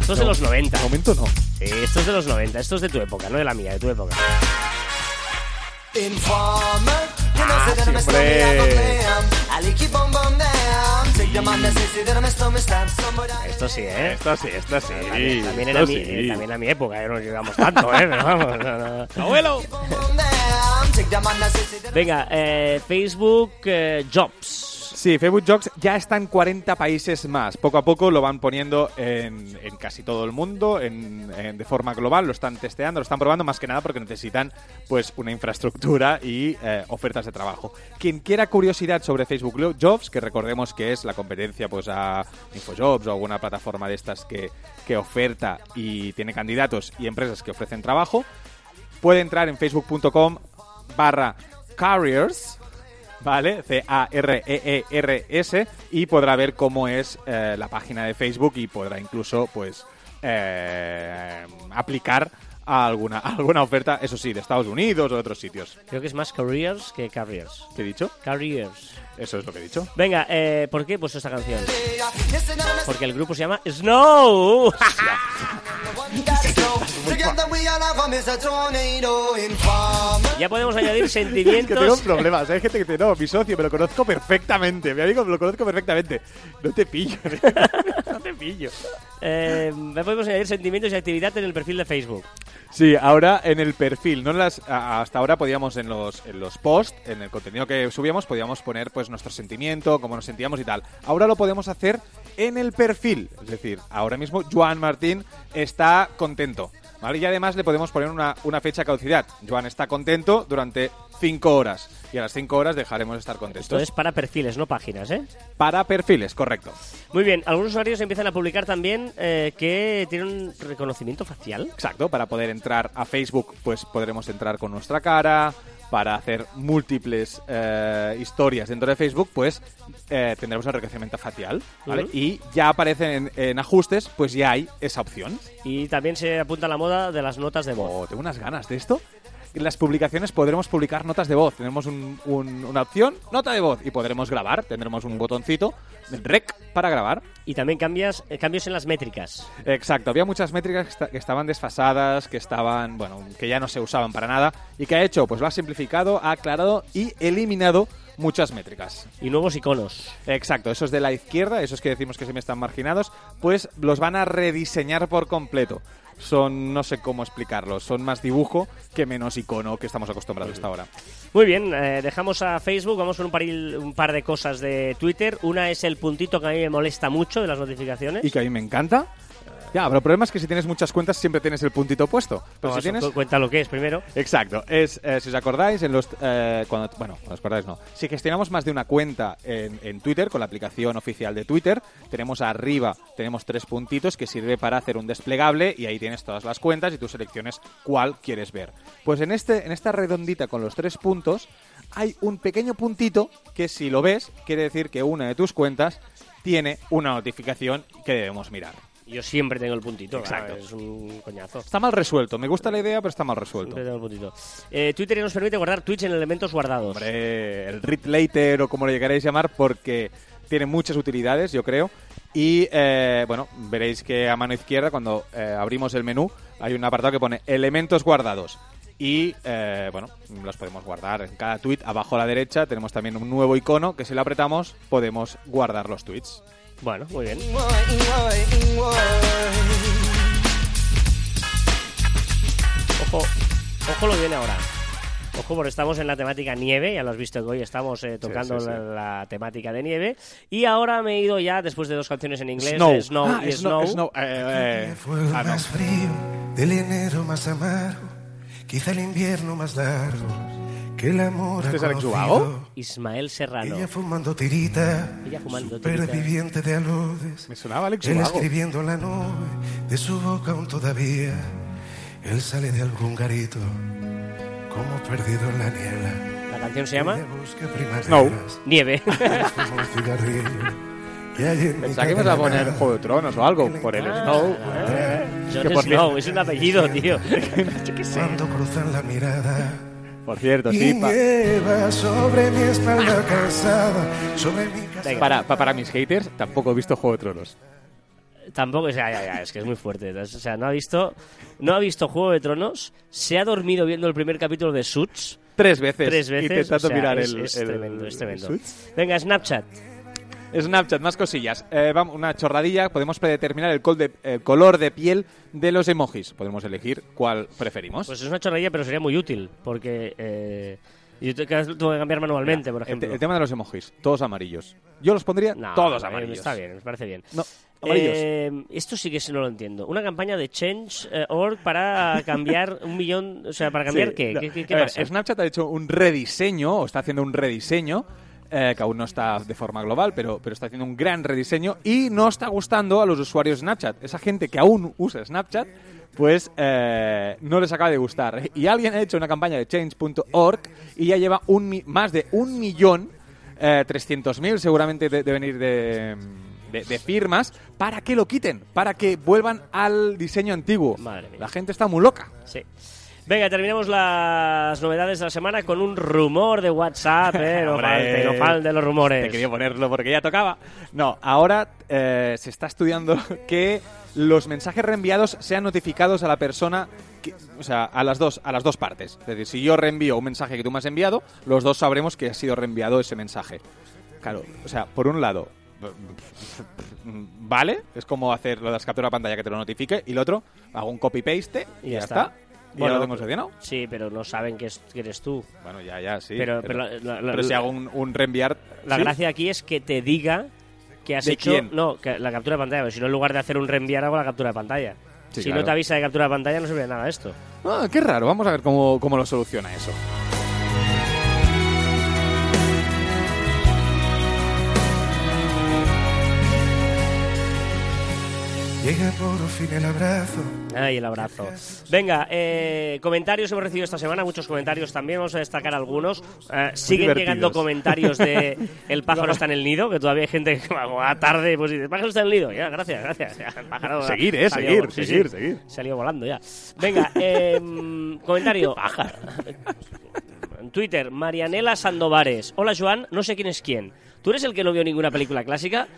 Esto es de los 90. De momento no. Sí, esto es de los 90. Esto es de tu época, no de la mía, de tu época. Informer, Ah, siempre. 'em. Esto sí, ¿eh? Esto sí, esto sí. También, también esto era mi, sí. eh, también a mi época, eh, no llegamos tanto, ¿eh? Pero vamos, no, no. ¡Abuelo! Venga, eh, Facebook eh, Jobs. Sí, Facebook Jobs ya está en 40 países más. Poco a poco lo van poniendo en, casi todo el mundo, en- de forma global. Lo están testeando, lo están probando, más que nada porque necesitan pues una infraestructura y eh, ofertas de trabajo. Quien quiera curiosidad sobre Facebook Jobs, que recordemos que es la competencia pues a InfoJobs o alguna plataforma de estas que, que oferta y tiene candidatos y empresas que ofrecen trabajo, puede entrar en facebook.com barra careers, ¿vale? C-A-R-E-E-R-S y podrá ver cómo es eh, la página de Facebook y podrá incluso, pues, eh, aplicar a alguna, a alguna oferta, eso sí, de Estados Unidos o de otros sitios. Creo que es más careers que carriers. ¿Qué he dicho? Careers. Eso es lo que he dicho. Venga, eh, ¿por qué he puesto esta canción? Porque el grupo se llama Snow. ya podemos añadir Es que tengo sentimientos. problemas. Hay gente que te no, mi socio, me lo conozco perfectamente. Mi amigo, me lo conozco perfectamente. No te pillo. no te pillo. Eh, ya podemos añadir sentimientos y actividad en el perfil de Facebook. Sí, ahora en el perfil, no en las, hasta ahora podíamos en los, en los posts, en el contenido que subíamos, podíamos poner pues nuestro sentimiento, cómo nos sentíamos y tal. Ahora lo podemos hacer en el perfil, es decir, ahora mismo Joan Martín está contento, ¿vale? Y además le podemos poner una, una fecha de caducidad. Joan está contento durante 5 horas y a las 5 horas dejaremos de estar Esto contentos. es para perfiles, no páginas, ¿eh? Para perfiles, correcto. Muy bien, algunos usuarios empiezan a publicar también eh, que tienen un reconocimiento facial. Exacto, para poder entrar a Facebook, pues podremos entrar con nuestra cara. Para hacer múltiples eh, historias dentro de Facebook, pues eh, tendremos el reconocimiento facial, ¿vale? Y ya aparece en, en ajustes, pues ya hay esa opción. Y también se apunta a la moda de las notas de voz. Oh, tengo unas ganas de esto. En las publicaciones podremos publicar notas de voz. Tenemos un- un- una opción, nota de voz, y podremos grabar. Tendremos un botoncito, rec, para grabar. Y también cambias, eh, cambios en las métricas. Exacto, había muchas métricas que, esta- que estaban desfasadas, que estaban, bueno, que ya no se usaban para nada. ¿Y qué ha hecho? Pues lo ha simplificado, ha aclarado y eliminado muchas métricas. Y nuevos iconos. Exacto, esos de la izquierda, esos que decimos que se me están marginados, pues los van a rediseñar por completo. Son, no sé cómo explicarlos, son más dibujo que menos icono que estamos acostumbrados hasta ahora. Muy bien, eh, dejamos a Facebook, vamos con un par, un par de cosas de Twitter. Una es el puntito que a mí me molesta mucho de las notificaciones. Y que a mí me encanta. Ya, pero el problema es que si tienes muchas cuentas siempre tienes el puntito puesto. Pero Vamos, si tienes... cu- Cuenta lo que es primero. Exacto, es, eh, si os acordáis, en los, eh, cuando, bueno, os acordáis no, si gestionamos más de una cuenta en, en Twitter, con la aplicación oficial de Twitter, tenemos arriba, tenemos tres puntitos que sirve para hacer un desplegable y ahí tienes todas las cuentas y tú selecciones cuál quieres ver. Pues en, este, en esta redondita con los tres puntos hay un pequeño puntito que si lo ves, quiere decir que una de tus cuentas tiene una notificación que debemos mirar. Yo siempre tengo el puntito. Exacto. es un coñazo. Está mal resuelto. Me gusta la idea, pero está mal resuelto. Siempre tengo el puntito. Eh, Twitter nos permite guardar tweets en elementos guardados. Hombre, el read later o como lo llegaréis a llamar, porque tiene muchas utilidades, yo creo. Y eh, bueno, veréis que a mano izquierda, cuando eh, abrimos el menú, hay un apartado que pone elementos guardados. Y eh, bueno, los podemos guardar en cada tweet. Abajo a la derecha tenemos también un nuevo icono que si lo apretamos podemos guardar los tweets. Bueno, muy bien. Ojo, ojo lo viene ahora. Ojo, porque estamos en la temática nieve, ya lo has visto que hoy estamos eh, tocando sí, sí. La, la temática de nieve. Y ahora me he ido ya, después de dos canciones en inglés, Snow. eh, Snow Ah, y Snow, Snow. Snow. Eh, eh, Fue el ah, no. más frío del enero más amargo, quizá el invierno más largo que el amor ¿Este ha es Alex. Ubago? Ismael Serrano. Ella fumando tirita, Ella fumando tirita. superviviente de aludes. Me sonaba Alex Él Ubago. escribiendo la nube de su boca aún todavía. Él sale de algún garito, como perdido en la niebla. La canción se llama Snow. Nieve. Pensaba que ibas a poner nada Juego de Tronos o algo por el Snow. Que por Snow, es un apellido, tío. Cuando cruzan la mirada Por cierto, y sí. pa- sobre mi espalda cansada, sobre mi casa. Para, pa- para mis haters, tampoco he visto Juego de Tronos. Tampoco, o sea, ya, ya, es que es muy fuerte. O sea, no ha visto, no ha visto Juego de Tronos, se ha dormido viendo el primer capítulo de Suits Tres veces. tres veces. Intentando o sea, mirar es, el, es el- tremendo, es tremendo. Suits. Venga, Snapchat. Snapchat, más cosillas. Eh, vamos, una chorradilla. Podemos predeterminar el, col de- el color de piel de los emojis. Podemos elegir cuál preferimos. Pues es una chorradilla, pero sería muy útil, porque eh, yo tengo que cambiar manualmente, por ejemplo. el tema de los emojis, todos amarillos. Yo los pondría No, todos eh, amarillos. Está bien, me parece bien. No, amarillos. Eh, esto sí que no lo entiendo. Una campaña de Change.org para cambiar un millón. O sea, ¿para cambiar Sí, qué? no. ¿Qué, qué- qué A ver, pasa? Snapchat ha hecho un rediseño, o está haciendo un rediseño, eh, que aún no está de forma global, pero, pero está haciendo un gran rediseño y no está gustando a los usuarios de Snapchat. Esa gente que aún usa Snapchat, pues eh, no les acaba de gustar. Y alguien ha hecho una campaña de change.org y ya lleva un más de un millón, eh, 300.000 seguramente de, de venir de... de- de firmas para que lo quiten, para que vuelvan al diseño antiguo. Madre mía. La gente está muy loca. Sí. Venga, terminamos las novedades de la semana con un rumor de WhatsApp, ¿eh? No falte, no falte los rumores. Te quería ponerlo porque ya tocaba. No, ahora eh, se está estudiando que los mensajes reenviados sean notificados a la persona, que- o sea, a las dos, a las dos partes. Es decir, si yo reenvío un mensaje que tú me has enviado, los dos sabremos que ha sido reenviado ese mensaje. Claro, o sea, por un lado, vale, es como hacer lo de las capturas de pantalla que te lo notifique, y el otro, hago un copy paste y, ya está. Bueno, lo tengo solucionado. Sí, pero no saben que, es- que eres tú. Bueno, ya, ya, sí. Pero- pero la- la- la- pero si hago un, un reenviar. La ¿sí? gracia aquí es que te diga que has ¿De hecho quién? no que la captura de pantalla, pero si no en lugar de hacer un reenviar hago la captura de pantalla. Sí, si claro. no te avisa de captura de pantalla no sirve de nada esto. Ah, qué raro, vamos a ver cómo, cómo lo soluciona eso. Llega por fin el abrazo. Ay, el abrazo. Venga, eh, comentarios hemos recibido esta semana, muchos comentarios también, vamos a destacar algunos. Eh, siguen divertidos. llegando comentarios de El pájaro está en el nido, que todavía hay gente que va a tarde, pues dice, el pájaro está en el nido. Ya, gracias, gracias. El pájaro Seguir, eh, salió- seguir, sí, seguir, sí, seguir. Salió volando ya. Venga, eh, comentario. En Twitter, Marianela Sandovares. Hola, Joan, no sé quién es quién. ¿Tú eres el que no vio ninguna película clásica?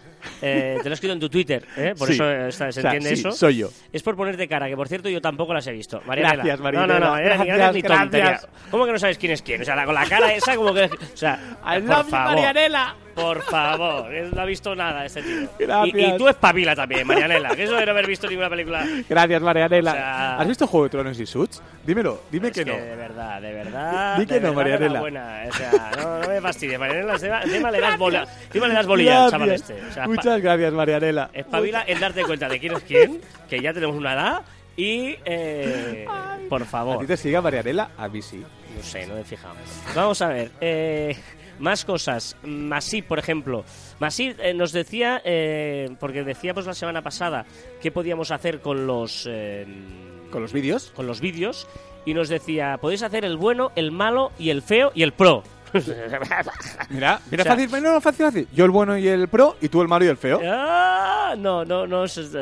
Eh, te lo he escrito en tu Twitter, ¿eh? por Sí. eso eh, se O sea, entiende sí, eso. soy yo. Es por ponerte cara, que por cierto yo tampoco las he visto. Marianela. Gracias, No, no, Marianela. no, Marianela, ni Gracias, ni tontería. gracias. ¿Cómo que no sabes quién es quién? O sea, la- con la cara esa como que... O sea, I por love you, favor. Marianela. Por favor, él no ha visto nada este tío. Gracias. Y, y tú espabila también, Marianela, que eso de no haber visto ninguna película... Gracias, Marianela. O sea- ¿Has visto Juego de Tronos y Suits? Dímelo, dime Es que no. de verdad, de verdad. Di que no, Marianela. O sea, no, no me fastidies, Marianela. Encima, le das bola, encima le das bolilla al chaval este. O sea, Muchas gracias, Marianela. Espabila en darte cuenta de quién es quién, que ya tenemos una edad y, eh, por ¿A favor, ti te sigue Marianela? A mí sí. no sé, no me he fijado. Vamos a ver, eh, más cosas. Masí, por ejemplo. Masí eh, nos decía, eh, porque decíamos la semana pasada qué podíamos hacer con los... eh, ¿Con los vídeos? con los vídeos y nos decía, podéis hacer el bueno, el malo y el feo y el pro. Mira, mira O sea- fácil, no, fácil, fácil. Yo el bueno y el pro, y tú el malo y el feo. Ah, no, no, no. es-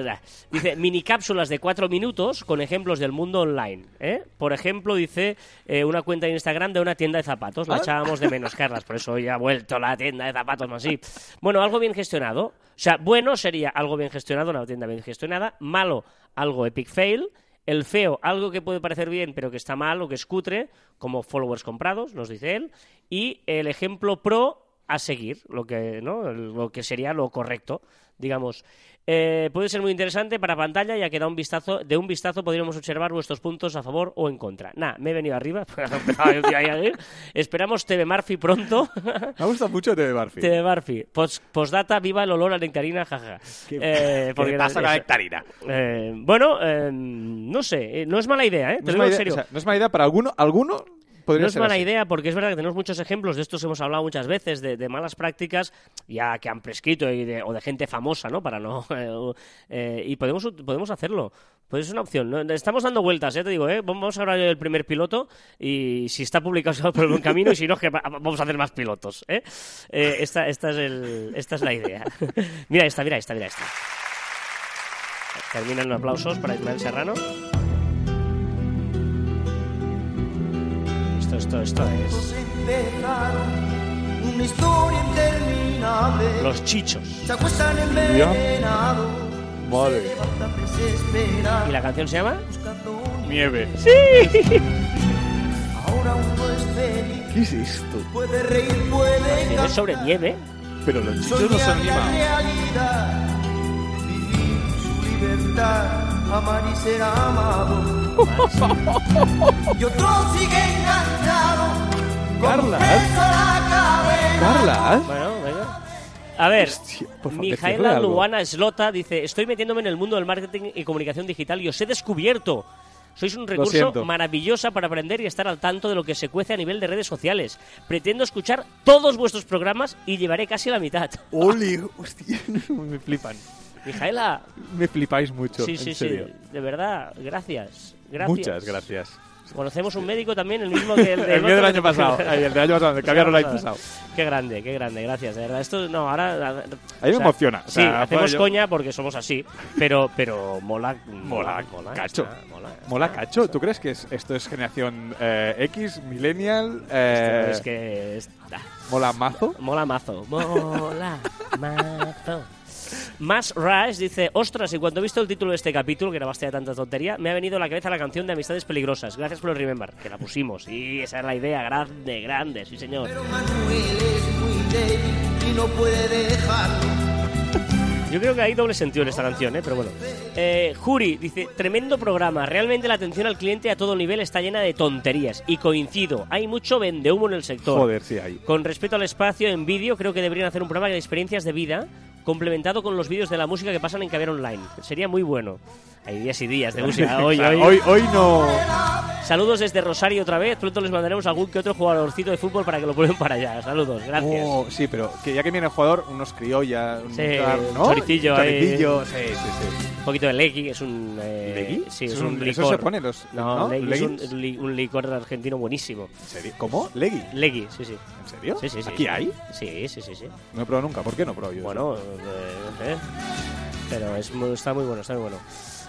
Dice, mini cápsulas de cuatro minutos con ejemplos del mundo online. ¿eh? Por ejemplo, dice eh, una cuenta de Instagram de una tienda de zapatos. La echábamos de menos, Carlas, por eso hoy ha vuelto la tienda de zapatos más así. Bueno, algo bien gestionado. O sea, bueno sería algo bien gestionado, una tienda bien gestionada. Malo, algo epic fail. El feo, algo que puede parecer bien, pero que está mal o que es cutre, como followers comprados, nos dice él. Y el ejemplo pro a seguir, lo que, ¿no? lo que sería lo correcto, digamos. Eh, puede ser muy interesante para pantalla, ya que da un vistazo, de un vistazo podríamos observar vuestros puntos a favor o en contra. Nah, me he venido arriba. Esperamos TV Murphy pronto. Me ha gustado mucho TV Barfi. TV Murphy. Post- Postdata, viva el olor a nectarina, jaja. Eh, porque pasa con la nectarina? eh, bueno, eh, no sé, eh, no es mala idea, ¿eh? Te No es, lo mala digo en idea, serio. o sea, no es mala idea para alguno, alguno podría No es mala así. idea porque es verdad que tenemos muchos ejemplos, de estos hemos hablado muchas veces, de, de malas prácticas ya que han prescrito y de- o de gente famosa, ¿no? Para no... eh, y podemos, podemos hacerlo. Pues es una opción. ¿no? Estamos dando vueltas, ¿eh? Te digo, ¿eh? Vamos a grabar el primer piloto y si está publicado se va por el buen camino y si no, que va- vamos a hacer más pilotos, ¿eh? Eh, esta, esta, es el, esta es la idea. mira esta, mira esta, mira esta. Terminan los aplausos para Ismael Serrano. Esto, es... empezaron una historia interminable. Los chichos. Se acuestan envenenados. Madre. Se. ¿Y la canción se llama? Nieve. Ahora uno es feliz. ¿Qué es esto? Puede reír, puede Es sobre nieve. Pero los chichos no vivir su libertad, amar y ser amado. Y otro sigue enganchado. Carla. Carla. Bueno, venga. A ver, Hostia, por favor, Mijaela. Luana Slota dice: Estoy metiéndome en el mundo del marketing y comunicación digital y os he descubierto. Sois un recurso siento. maravilloso para aprender y estar al tanto de lo que se cuece a nivel de redes sociales. Pretendo escuchar todos vuestros programas y llevaré casi la mitad. Oli, hostia, me flipan. Mijaela, Me flipáis mucho, sí, en sí, serio. sí, de verdad, gracias. Gracias. Muchas gracias. Conocemos un médico también, el mismo que el, El mío del año pasado. El del año pasado, el que había el año pasado. Qué grande, qué grande, gracias, de verdad. Esto, no, ahora... A mí me emociona, o sí, hacemos yo- coña porque somos así, pero, pero mola... Mola, mola, cacho. está, mola, cacho. está. ¿Tú crees que es- esto es generación eh, X, millennial? Eh, Es que... es- ah, ¿Mola mazo? mola mazo, mola mazo. Más Rush dice, ostras, y cuando he visto el título de este capítulo, que era bastante tanta tontería, me ha venido a la cabeza la canción de Amistades Peligrosas. Gracias por el Remember, que la pusimos. Y esa es la idea, grande, grande, sí señor. Pero Manuel es muy débil y no puede dejarlo. Yo creo que hay doble sentido en esta canción, ¿eh? pero bueno. Eh, Juri dice, tremendo programa. Realmente la atención al cliente a todo nivel está llena de tonterías. Y coincido, hay mucho vendehumo en el sector. Joder, sí hay. Con respecto al espacio en vídeo, creo que deberían hacer un programa de experiencias de vida complementado con los vídeos de la música que pasan en Caber Online. Sería muy bueno. Hay días y días de música. Hoy, hoy. hoy, hoy no. Saludos desde Rosario otra vez. Pronto les mandaremos algún que otro jugadorcito de fútbol para que lo prueben para allá. Saludos, gracias. Oh, sí, pero que ya que viene el jugador, unos criollas, un Sí, ¿no? choricillo sí, sí, sí. Un poquito de Legui, es un... eh, ¿Legui? Sí, es es un un- licor. eso se pone los- No, ¿no? Legui es un, ¿Leggings? li- un licor argentino buenísimo. ¿En serio? ¿Cómo? ¿Legui? Legui, sí, sí. ¿En serio? Sí, sí, sí. ¿Aquí hay? Sí, sí, sí, sí. No he probado nunca. ¿Por qué no he probado yo? Bueno, eh, no sé. Pero es está muy bueno, está muy bueno.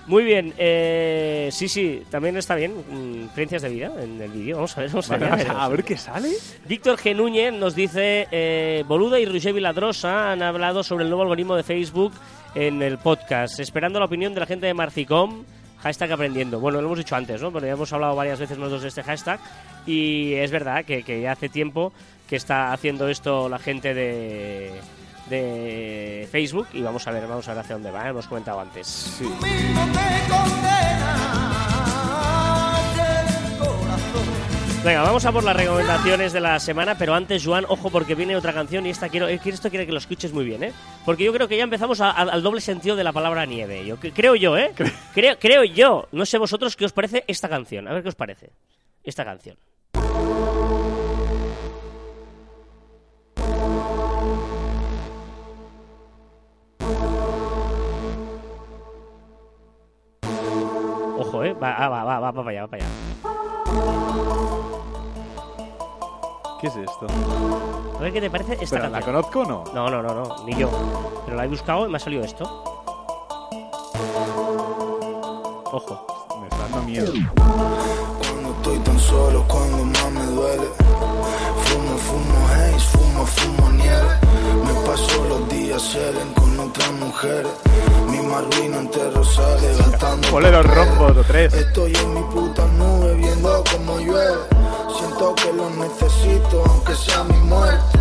Muy bien, eh, sí, sí, también está bien. mm, Experiencias de vida en el vídeo. Vamos a ver, vamos a ver. a ver qué sale. Víctor G. Núñez nos dice: eh, Boluda y Roger Viladrosa han hablado sobre el nuevo algoritmo de Facebook en el podcast, esperando la opinión de la gente de Marficom. Hashtag aprendiendo. Bueno, lo hemos dicho antes, ¿no? Pero ya hemos hablado varias veces nosotros de este hashtag. Y es verdad que, que ya hace tiempo que está haciendo esto la gente de, de Facebook. Y vamos a ver, vamos a ver hacia dónde va. ¿eh? Hemos comentado antes. Sí. Venga, vamos a por las recomendaciones de la semana, pero antes, Joan, ojo, porque viene otra canción y esta quiero, esto quiero que lo escuches muy bien, ¿eh? Porque yo creo que ya empezamos a- a- al doble sentido de la palabra nieve. Yo cre- creo yo, ¿eh? Creo, creo yo. No sé vosotros qué os parece esta canción. A ver qué os parece. Esta canción. Ojo, ¿eh? Va, ah, va, va, va, va para allá, va para allá. ¿Qué es esto? A ver qué te parece esta ¿Pero la canción. conozco o no? No, no, no, no, ni yo. Pero la he buscado y me ha salido esto. Ojo. Me está dando miedo. Cuando estoy tan solo, cuando más me duele. Fumo, fumo haze, fumo, fumo nieve. Me paso los días seren con otras mujeres. Misma ruina entre rosales, gastando. Ponle los rombos o tres. Estoy en mi puta nube viendo como llueve. Siento que lo necesito, aunque sea mi muerte.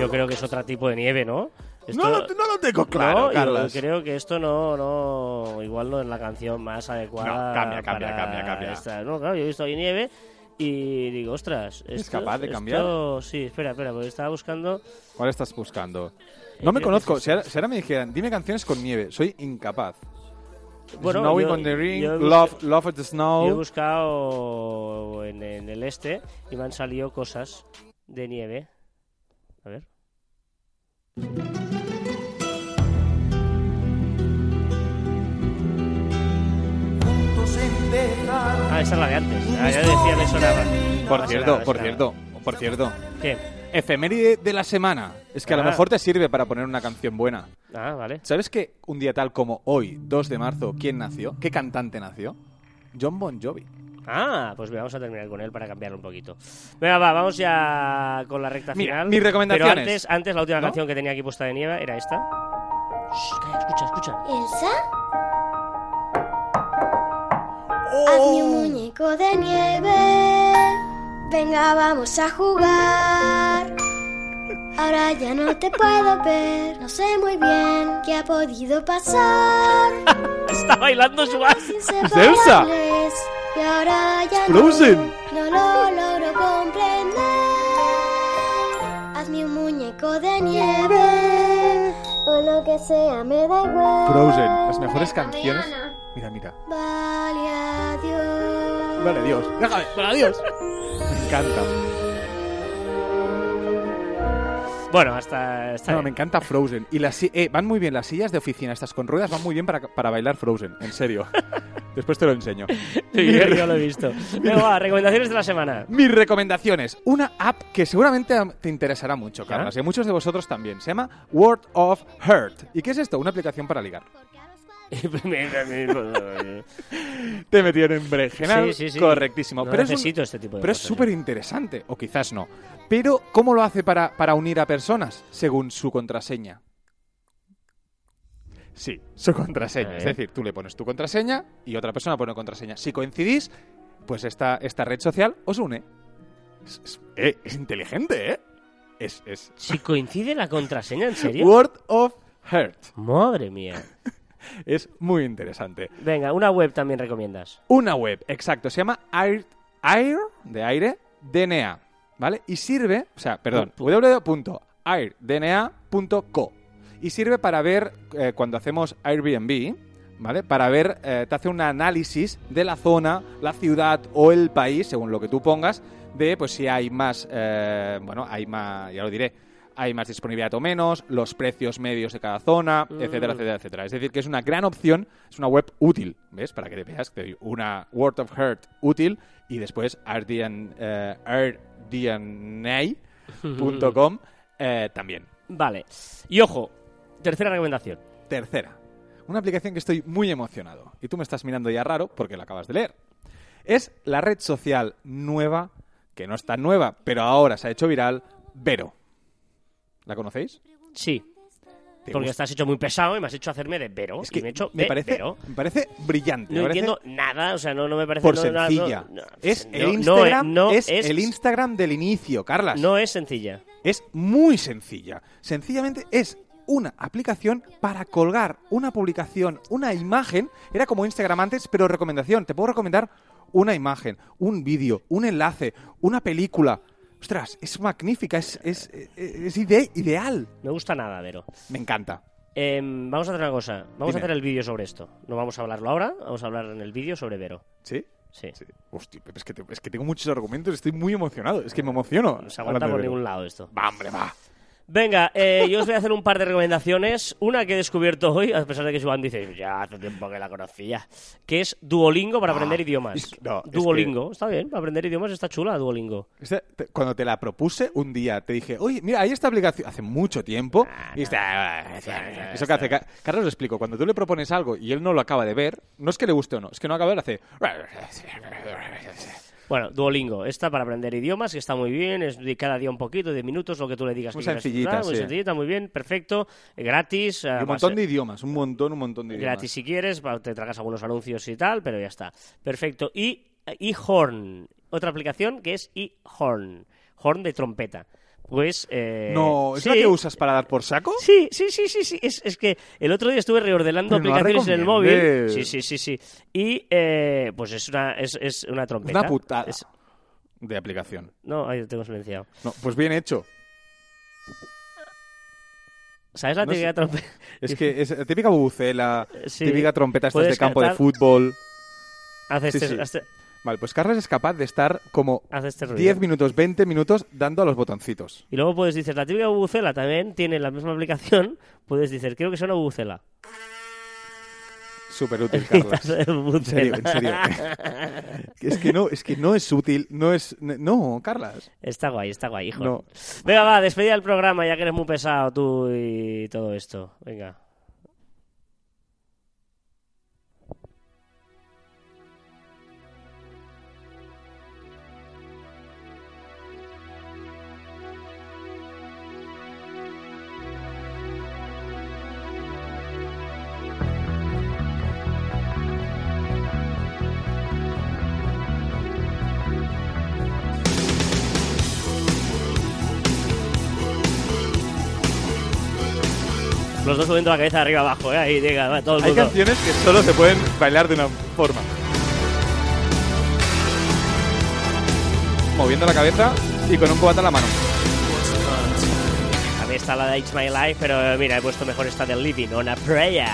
Yo creo que es otro tipo de nieve, ¿no? Esto- No, lo- no lo tengo claro, No, yo Carlos. creo que esto no, no, igual no es la canción más adecuada. No, cambia, cambia, para cambia, cambia. esta- No, claro, yo he visto ahí nieve y digo, ostras. ¿Es capaz de esto- cambiar? Sí, espera, espera, porque estaba buscando. ¿Cuál estás buscando? No me que conozco. Si ahora, si ahora me dijeran, dime canciones con nieve, soy incapaz. Bueno, Snowing yo- on the Ring, Love, Love at the Yo he Snow. buscado en, en el este y me han salido cosas de nieve. A ver. Ah, esa es la de antes. Ah, ya decía, me sonaba. Por No, cierto, por cierto, por cierto. ¿Qué? Efeméride de la semana. Es que a lo Ah. mejor te sirve para poner una canción buena. Ah, vale. ¿Sabes que un día tal como hoy, 2 de marzo, quién nació? ¿Qué cantante nació? John Bon Jovi. Ah, pues vamos a terminar con él para cambiarlo un poquito. Venga, va, vamos ya con la recta final. mis recomendaciones. Pero antes, antes la última ¿No? canción que tenía aquí puesta de nieve era esta. Shh, calla, escucha, escucha. Elsa. Hazme un muñeco de nieve. Venga, vamos a jugar. Ahora ya no te puedo ver. No sé muy bien qué ha podido pasar. Está bailando su. Inseparables. Y ahora ya no, Frozen. no lo logro comprender. Hazme un muñeco de nieve. O lo que sea, me da igual. Frozen, las mejores canciones. Mira, mira. Vale, adiós. Vale, Dios. Déjame. Vale, adiós. Me encanta. Bueno, hasta. No, me encanta Frozen. Y las eh, van muy bien las sillas de oficina, estas con ruedas, van muy bien para, para bailar Frozen, en serio. Después te lo enseño. Sí, yo, yo lo he visto. Venga, va, recomendaciones de la semana. Mis recomendaciones. Una app que seguramente te interesará mucho, ¿Ya? Carlos, y a muchos de vosotros también. Se llama Word of Heart. ¿Y qué es esto? Una aplicación para ligar. Te metieron en berenjenal. Sí, sí, sí. Correctísimo. No pero es un- necesito este tipo de Pero es súper ¿eh? interesante, o quizás no. Pero, ¿cómo lo hace para, para unir a personas? Según su contraseña. Sí, su contraseña. Eh. Es decir, tú le pones tu contraseña y otra persona pone contraseña. Si coincidís, pues esta, esta red social os une. Es, es- eh, es inteligente, ¿eh? Es, es Si coincide la contraseña, ¿en serio? Word of Heart. Madre mía. Es muy interesante. Venga, una web también recomiendas. Una web, exacto, se llama Air, Air de aire, DNA, ¿vale? Y sirve, o sea, perdón, www.airdna.co. Y sirve para ver, eh, cuando hacemos Airbnb, ¿vale? Para ver, eh, te hace un análisis de la zona, la ciudad o el país, según lo que tú pongas, de pues si hay más, eh, bueno, hay más, ya lo diré, hay más disponibilidad o menos, los precios medios de cada zona, etcétera, etcétera, etcétera. Es decir, que es una gran opción, es una web útil, ¿ves? Para que te veas, te doy una Word of Heart útil y después RDN, eh, RDNA.com eh, también. Vale. Y ojo, tercera recomendación. Tercera, una aplicación que estoy muy emocionado y tú me estás mirando ya raro porque la acabas de leer. Es la red social nueva, que no es tan nueva, pero ahora se ha hecho viral, Vero. ¿La conocéis? Sí, ¿Te porque estás hecho muy pesado y me has hecho hacerme de Vero. Es que y me he hecho me de parece, Vero. me parece brillante. No me parece entiendo nada, o sea, no, no me parece... por no, sencilla. no, es el Instagram, no es, es- el Instagram del inicio, Carlas. No es sencilla. Es muy sencilla. Sencillamente es una aplicación para colgar una publicación, una imagen. Era como Instagram antes, pero recomendación. Te puedo recomendar una imagen, un vídeo, un enlace, una película. Ostras, es magnífica, es, es, es ide- ideal. Me gusta nada, Vero. Me encanta. Em, vamos a hacer una cosa. Vamos Dime. a hacer el vídeo sobre esto. No vamos a hablarlo ahora, vamos a hablar en el vídeo sobre Vero. ¿Sí? Sí. Sí. Hostia, Pepe, es que, te- es que tengo muchos argumentos, estoy muy emocionado. Es que me emociono. No se aguanta por ningún lado esto. Va, hombre, va. Venga, eh, yo os voy a hacer un par de recomendaciones. Una que he descubierto hoy, a pesar de que Joan dice, ya hace tiempo que la conocía, que es Duolingo para aprender idiomas. no, es Duolingo, está bien, para aprender idiomas está chula Duolingo. Esta- te- Cuando te la propuse un día, te dije, oye, mira, hay esta aplicación hace mucho tiempo. Ah, y dijiste, "Ah, eso que hace. Ca- Carlos lo explico. Cuando tú le propones algo y él no lo acaba de ver, no es que le guste o no, es que no acaba de ver, hace. Bueno, Duolingo, esta para aprender idiomas, que está muy bien, es de cada día un poquito, de minutos, lo que tú le digas. Muy que sencillita, Muy sí. sencillita, muy bien, perfecto, eh, gratis. Un montón eh, de idiomas, un montón, un montón de idiomas. Gratis si quieres, te tragas algunos anuncios y tal, pero ya está. Perfecto. Y eHorn, otra aplicación que es eHorn, horn de trompeta. Pues... eh, No, ¿es sí, la que usas para dar por saco? Sí, sí, sí, sí, sí. Es, es que el otro día estuve reordenando Pero aplicaciones en el móvil. Sí, sí, sí, sí. Y eh, pues es una, es, es una trompeta. Una putada Es- de aplicación. No, ahí lo tengo silenciado. No, pues bien hecho. ¿Sabes la No típica sé. trompeta? Es que es la típica bubucela, Sí. típica trompeta estas de campo de fútbol. Hace Sí, este, sí. Vale, pues Carlos es capaz de estar como este ruido. 10 minutos, 20 minutos dando a los botoncitos. Y luego puedes decir, la típica bubucela también tiene la misma aplicación. Puedes decir, creo que es una bubucela. Súper útil, Carlos. En serio, en serio. es que no, es que no es útil, no es... No, Carlas. Está guay, está guay, hijo. No. Venga, va, despedida del programa, ya que eres muy pesado tú y todo esto. Venga. Los dos subiendo la cabeza de arriba abajo, ¿eh? Ahí, va, todo el Hay mundo. canciones que solo se pueden bailar de una forma. Moviendo la cabeza y con un cubata en la mano. A mí está la de It's My Life, pero eh, mira, he puesto mejor esta del Living on a Prayer.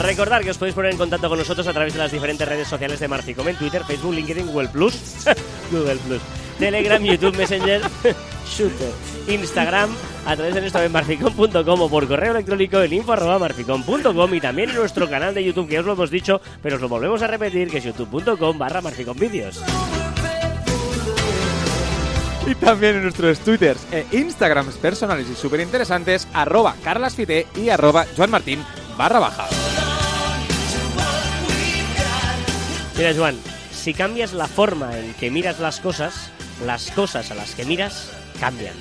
Recordar que os podéis poner en contacto con nosotros a través de las diferentes redes sociales de Marficom en Twitter, Facebook, LinkedIn, Google Plus, Google Plus, Telegram, YouTube, Messenger, Shooter, Instagram, a través de nuestra web marficom.com o por correo electrónico en info.marficom.com y también en nuestro canal de YouTube, que os lo hemos dicho, pero os lo volvemos a repetir, que es youtube.com barra marficomvídeos. Y también en nuestros twitters e instagrams personales y súper interesantes, arroba carlasfite y arroba joanmartin barra baja. Mira, Joan, si cambias la forma en que miras las cosas, las cosas a las que miras cambian.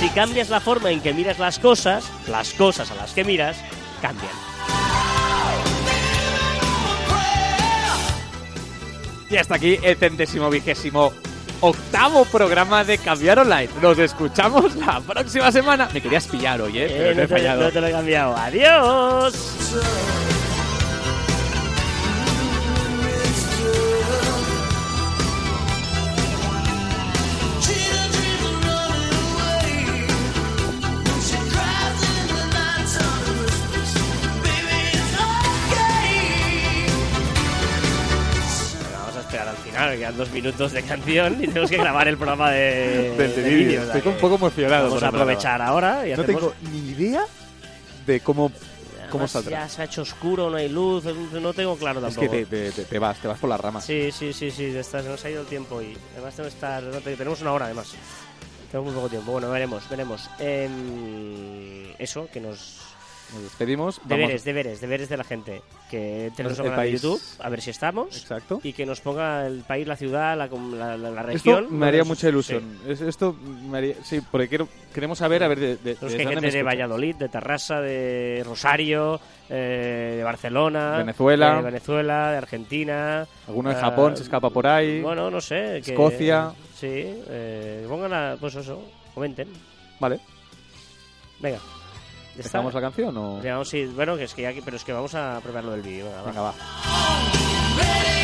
Si cambias la forma en que miras las cosas, las cosas a las que miras cambian. Y hasta aquí el centésimo vigésimo octavo programa de Cambiar Online. Nos escuchamos la próxima semana. Me querías pillar hoy, ¿eh? Pero Eh, no he te, fallado. no te lo he cambiado. ¡Adiós! Que quedan dos minutos de canción y tenemos que grabar el programa de, Del vídeo. Estoy un poco emocionado. Vamos a aprovechar ahora y No hacemos... tengo ni idea de cómo, cómo. Ya se ha hecho oscuro, no hay luz, no tengo claro Es tampoco. que te, te- te- vas, te vas por las ramas. Sí, sí, sí, sí, de estas, nos ha ido el tiempo y además tengo que estar, no tenemos una hora además. Tenemos muy poco tiempo. Bueno, veremos, veremos. Em, eso, que nos... Nos despedimos. vamos- Deberes, deberes, deberes de la gente. Que en El canal de. YouTube, a ver si estamos. Exacto. Y que nos ponga el país, la ciudad, la, la, la- Esto región. me haría mucha ilusión. Es- esto me haría, sí, porque quiero, queremos saber, a ver, de, de, Tenemos de que gente de. Valladolid, de Terrassa, de Rosario, eh, de Barcelona, Venezuela. de Venezuela, de Argentina. Alguno de eh, Japón se escapa por ahí. Bueno, no sé. que- Escocia. Sí, eh, pongan a, pues eso, comenten. Vale. Venga. ¿Dejamos la canción o...? Ya, vamos, sí, bueno, que es que ya, pero es que vamos a probar lo del vídeo. venga, va. Venga, va.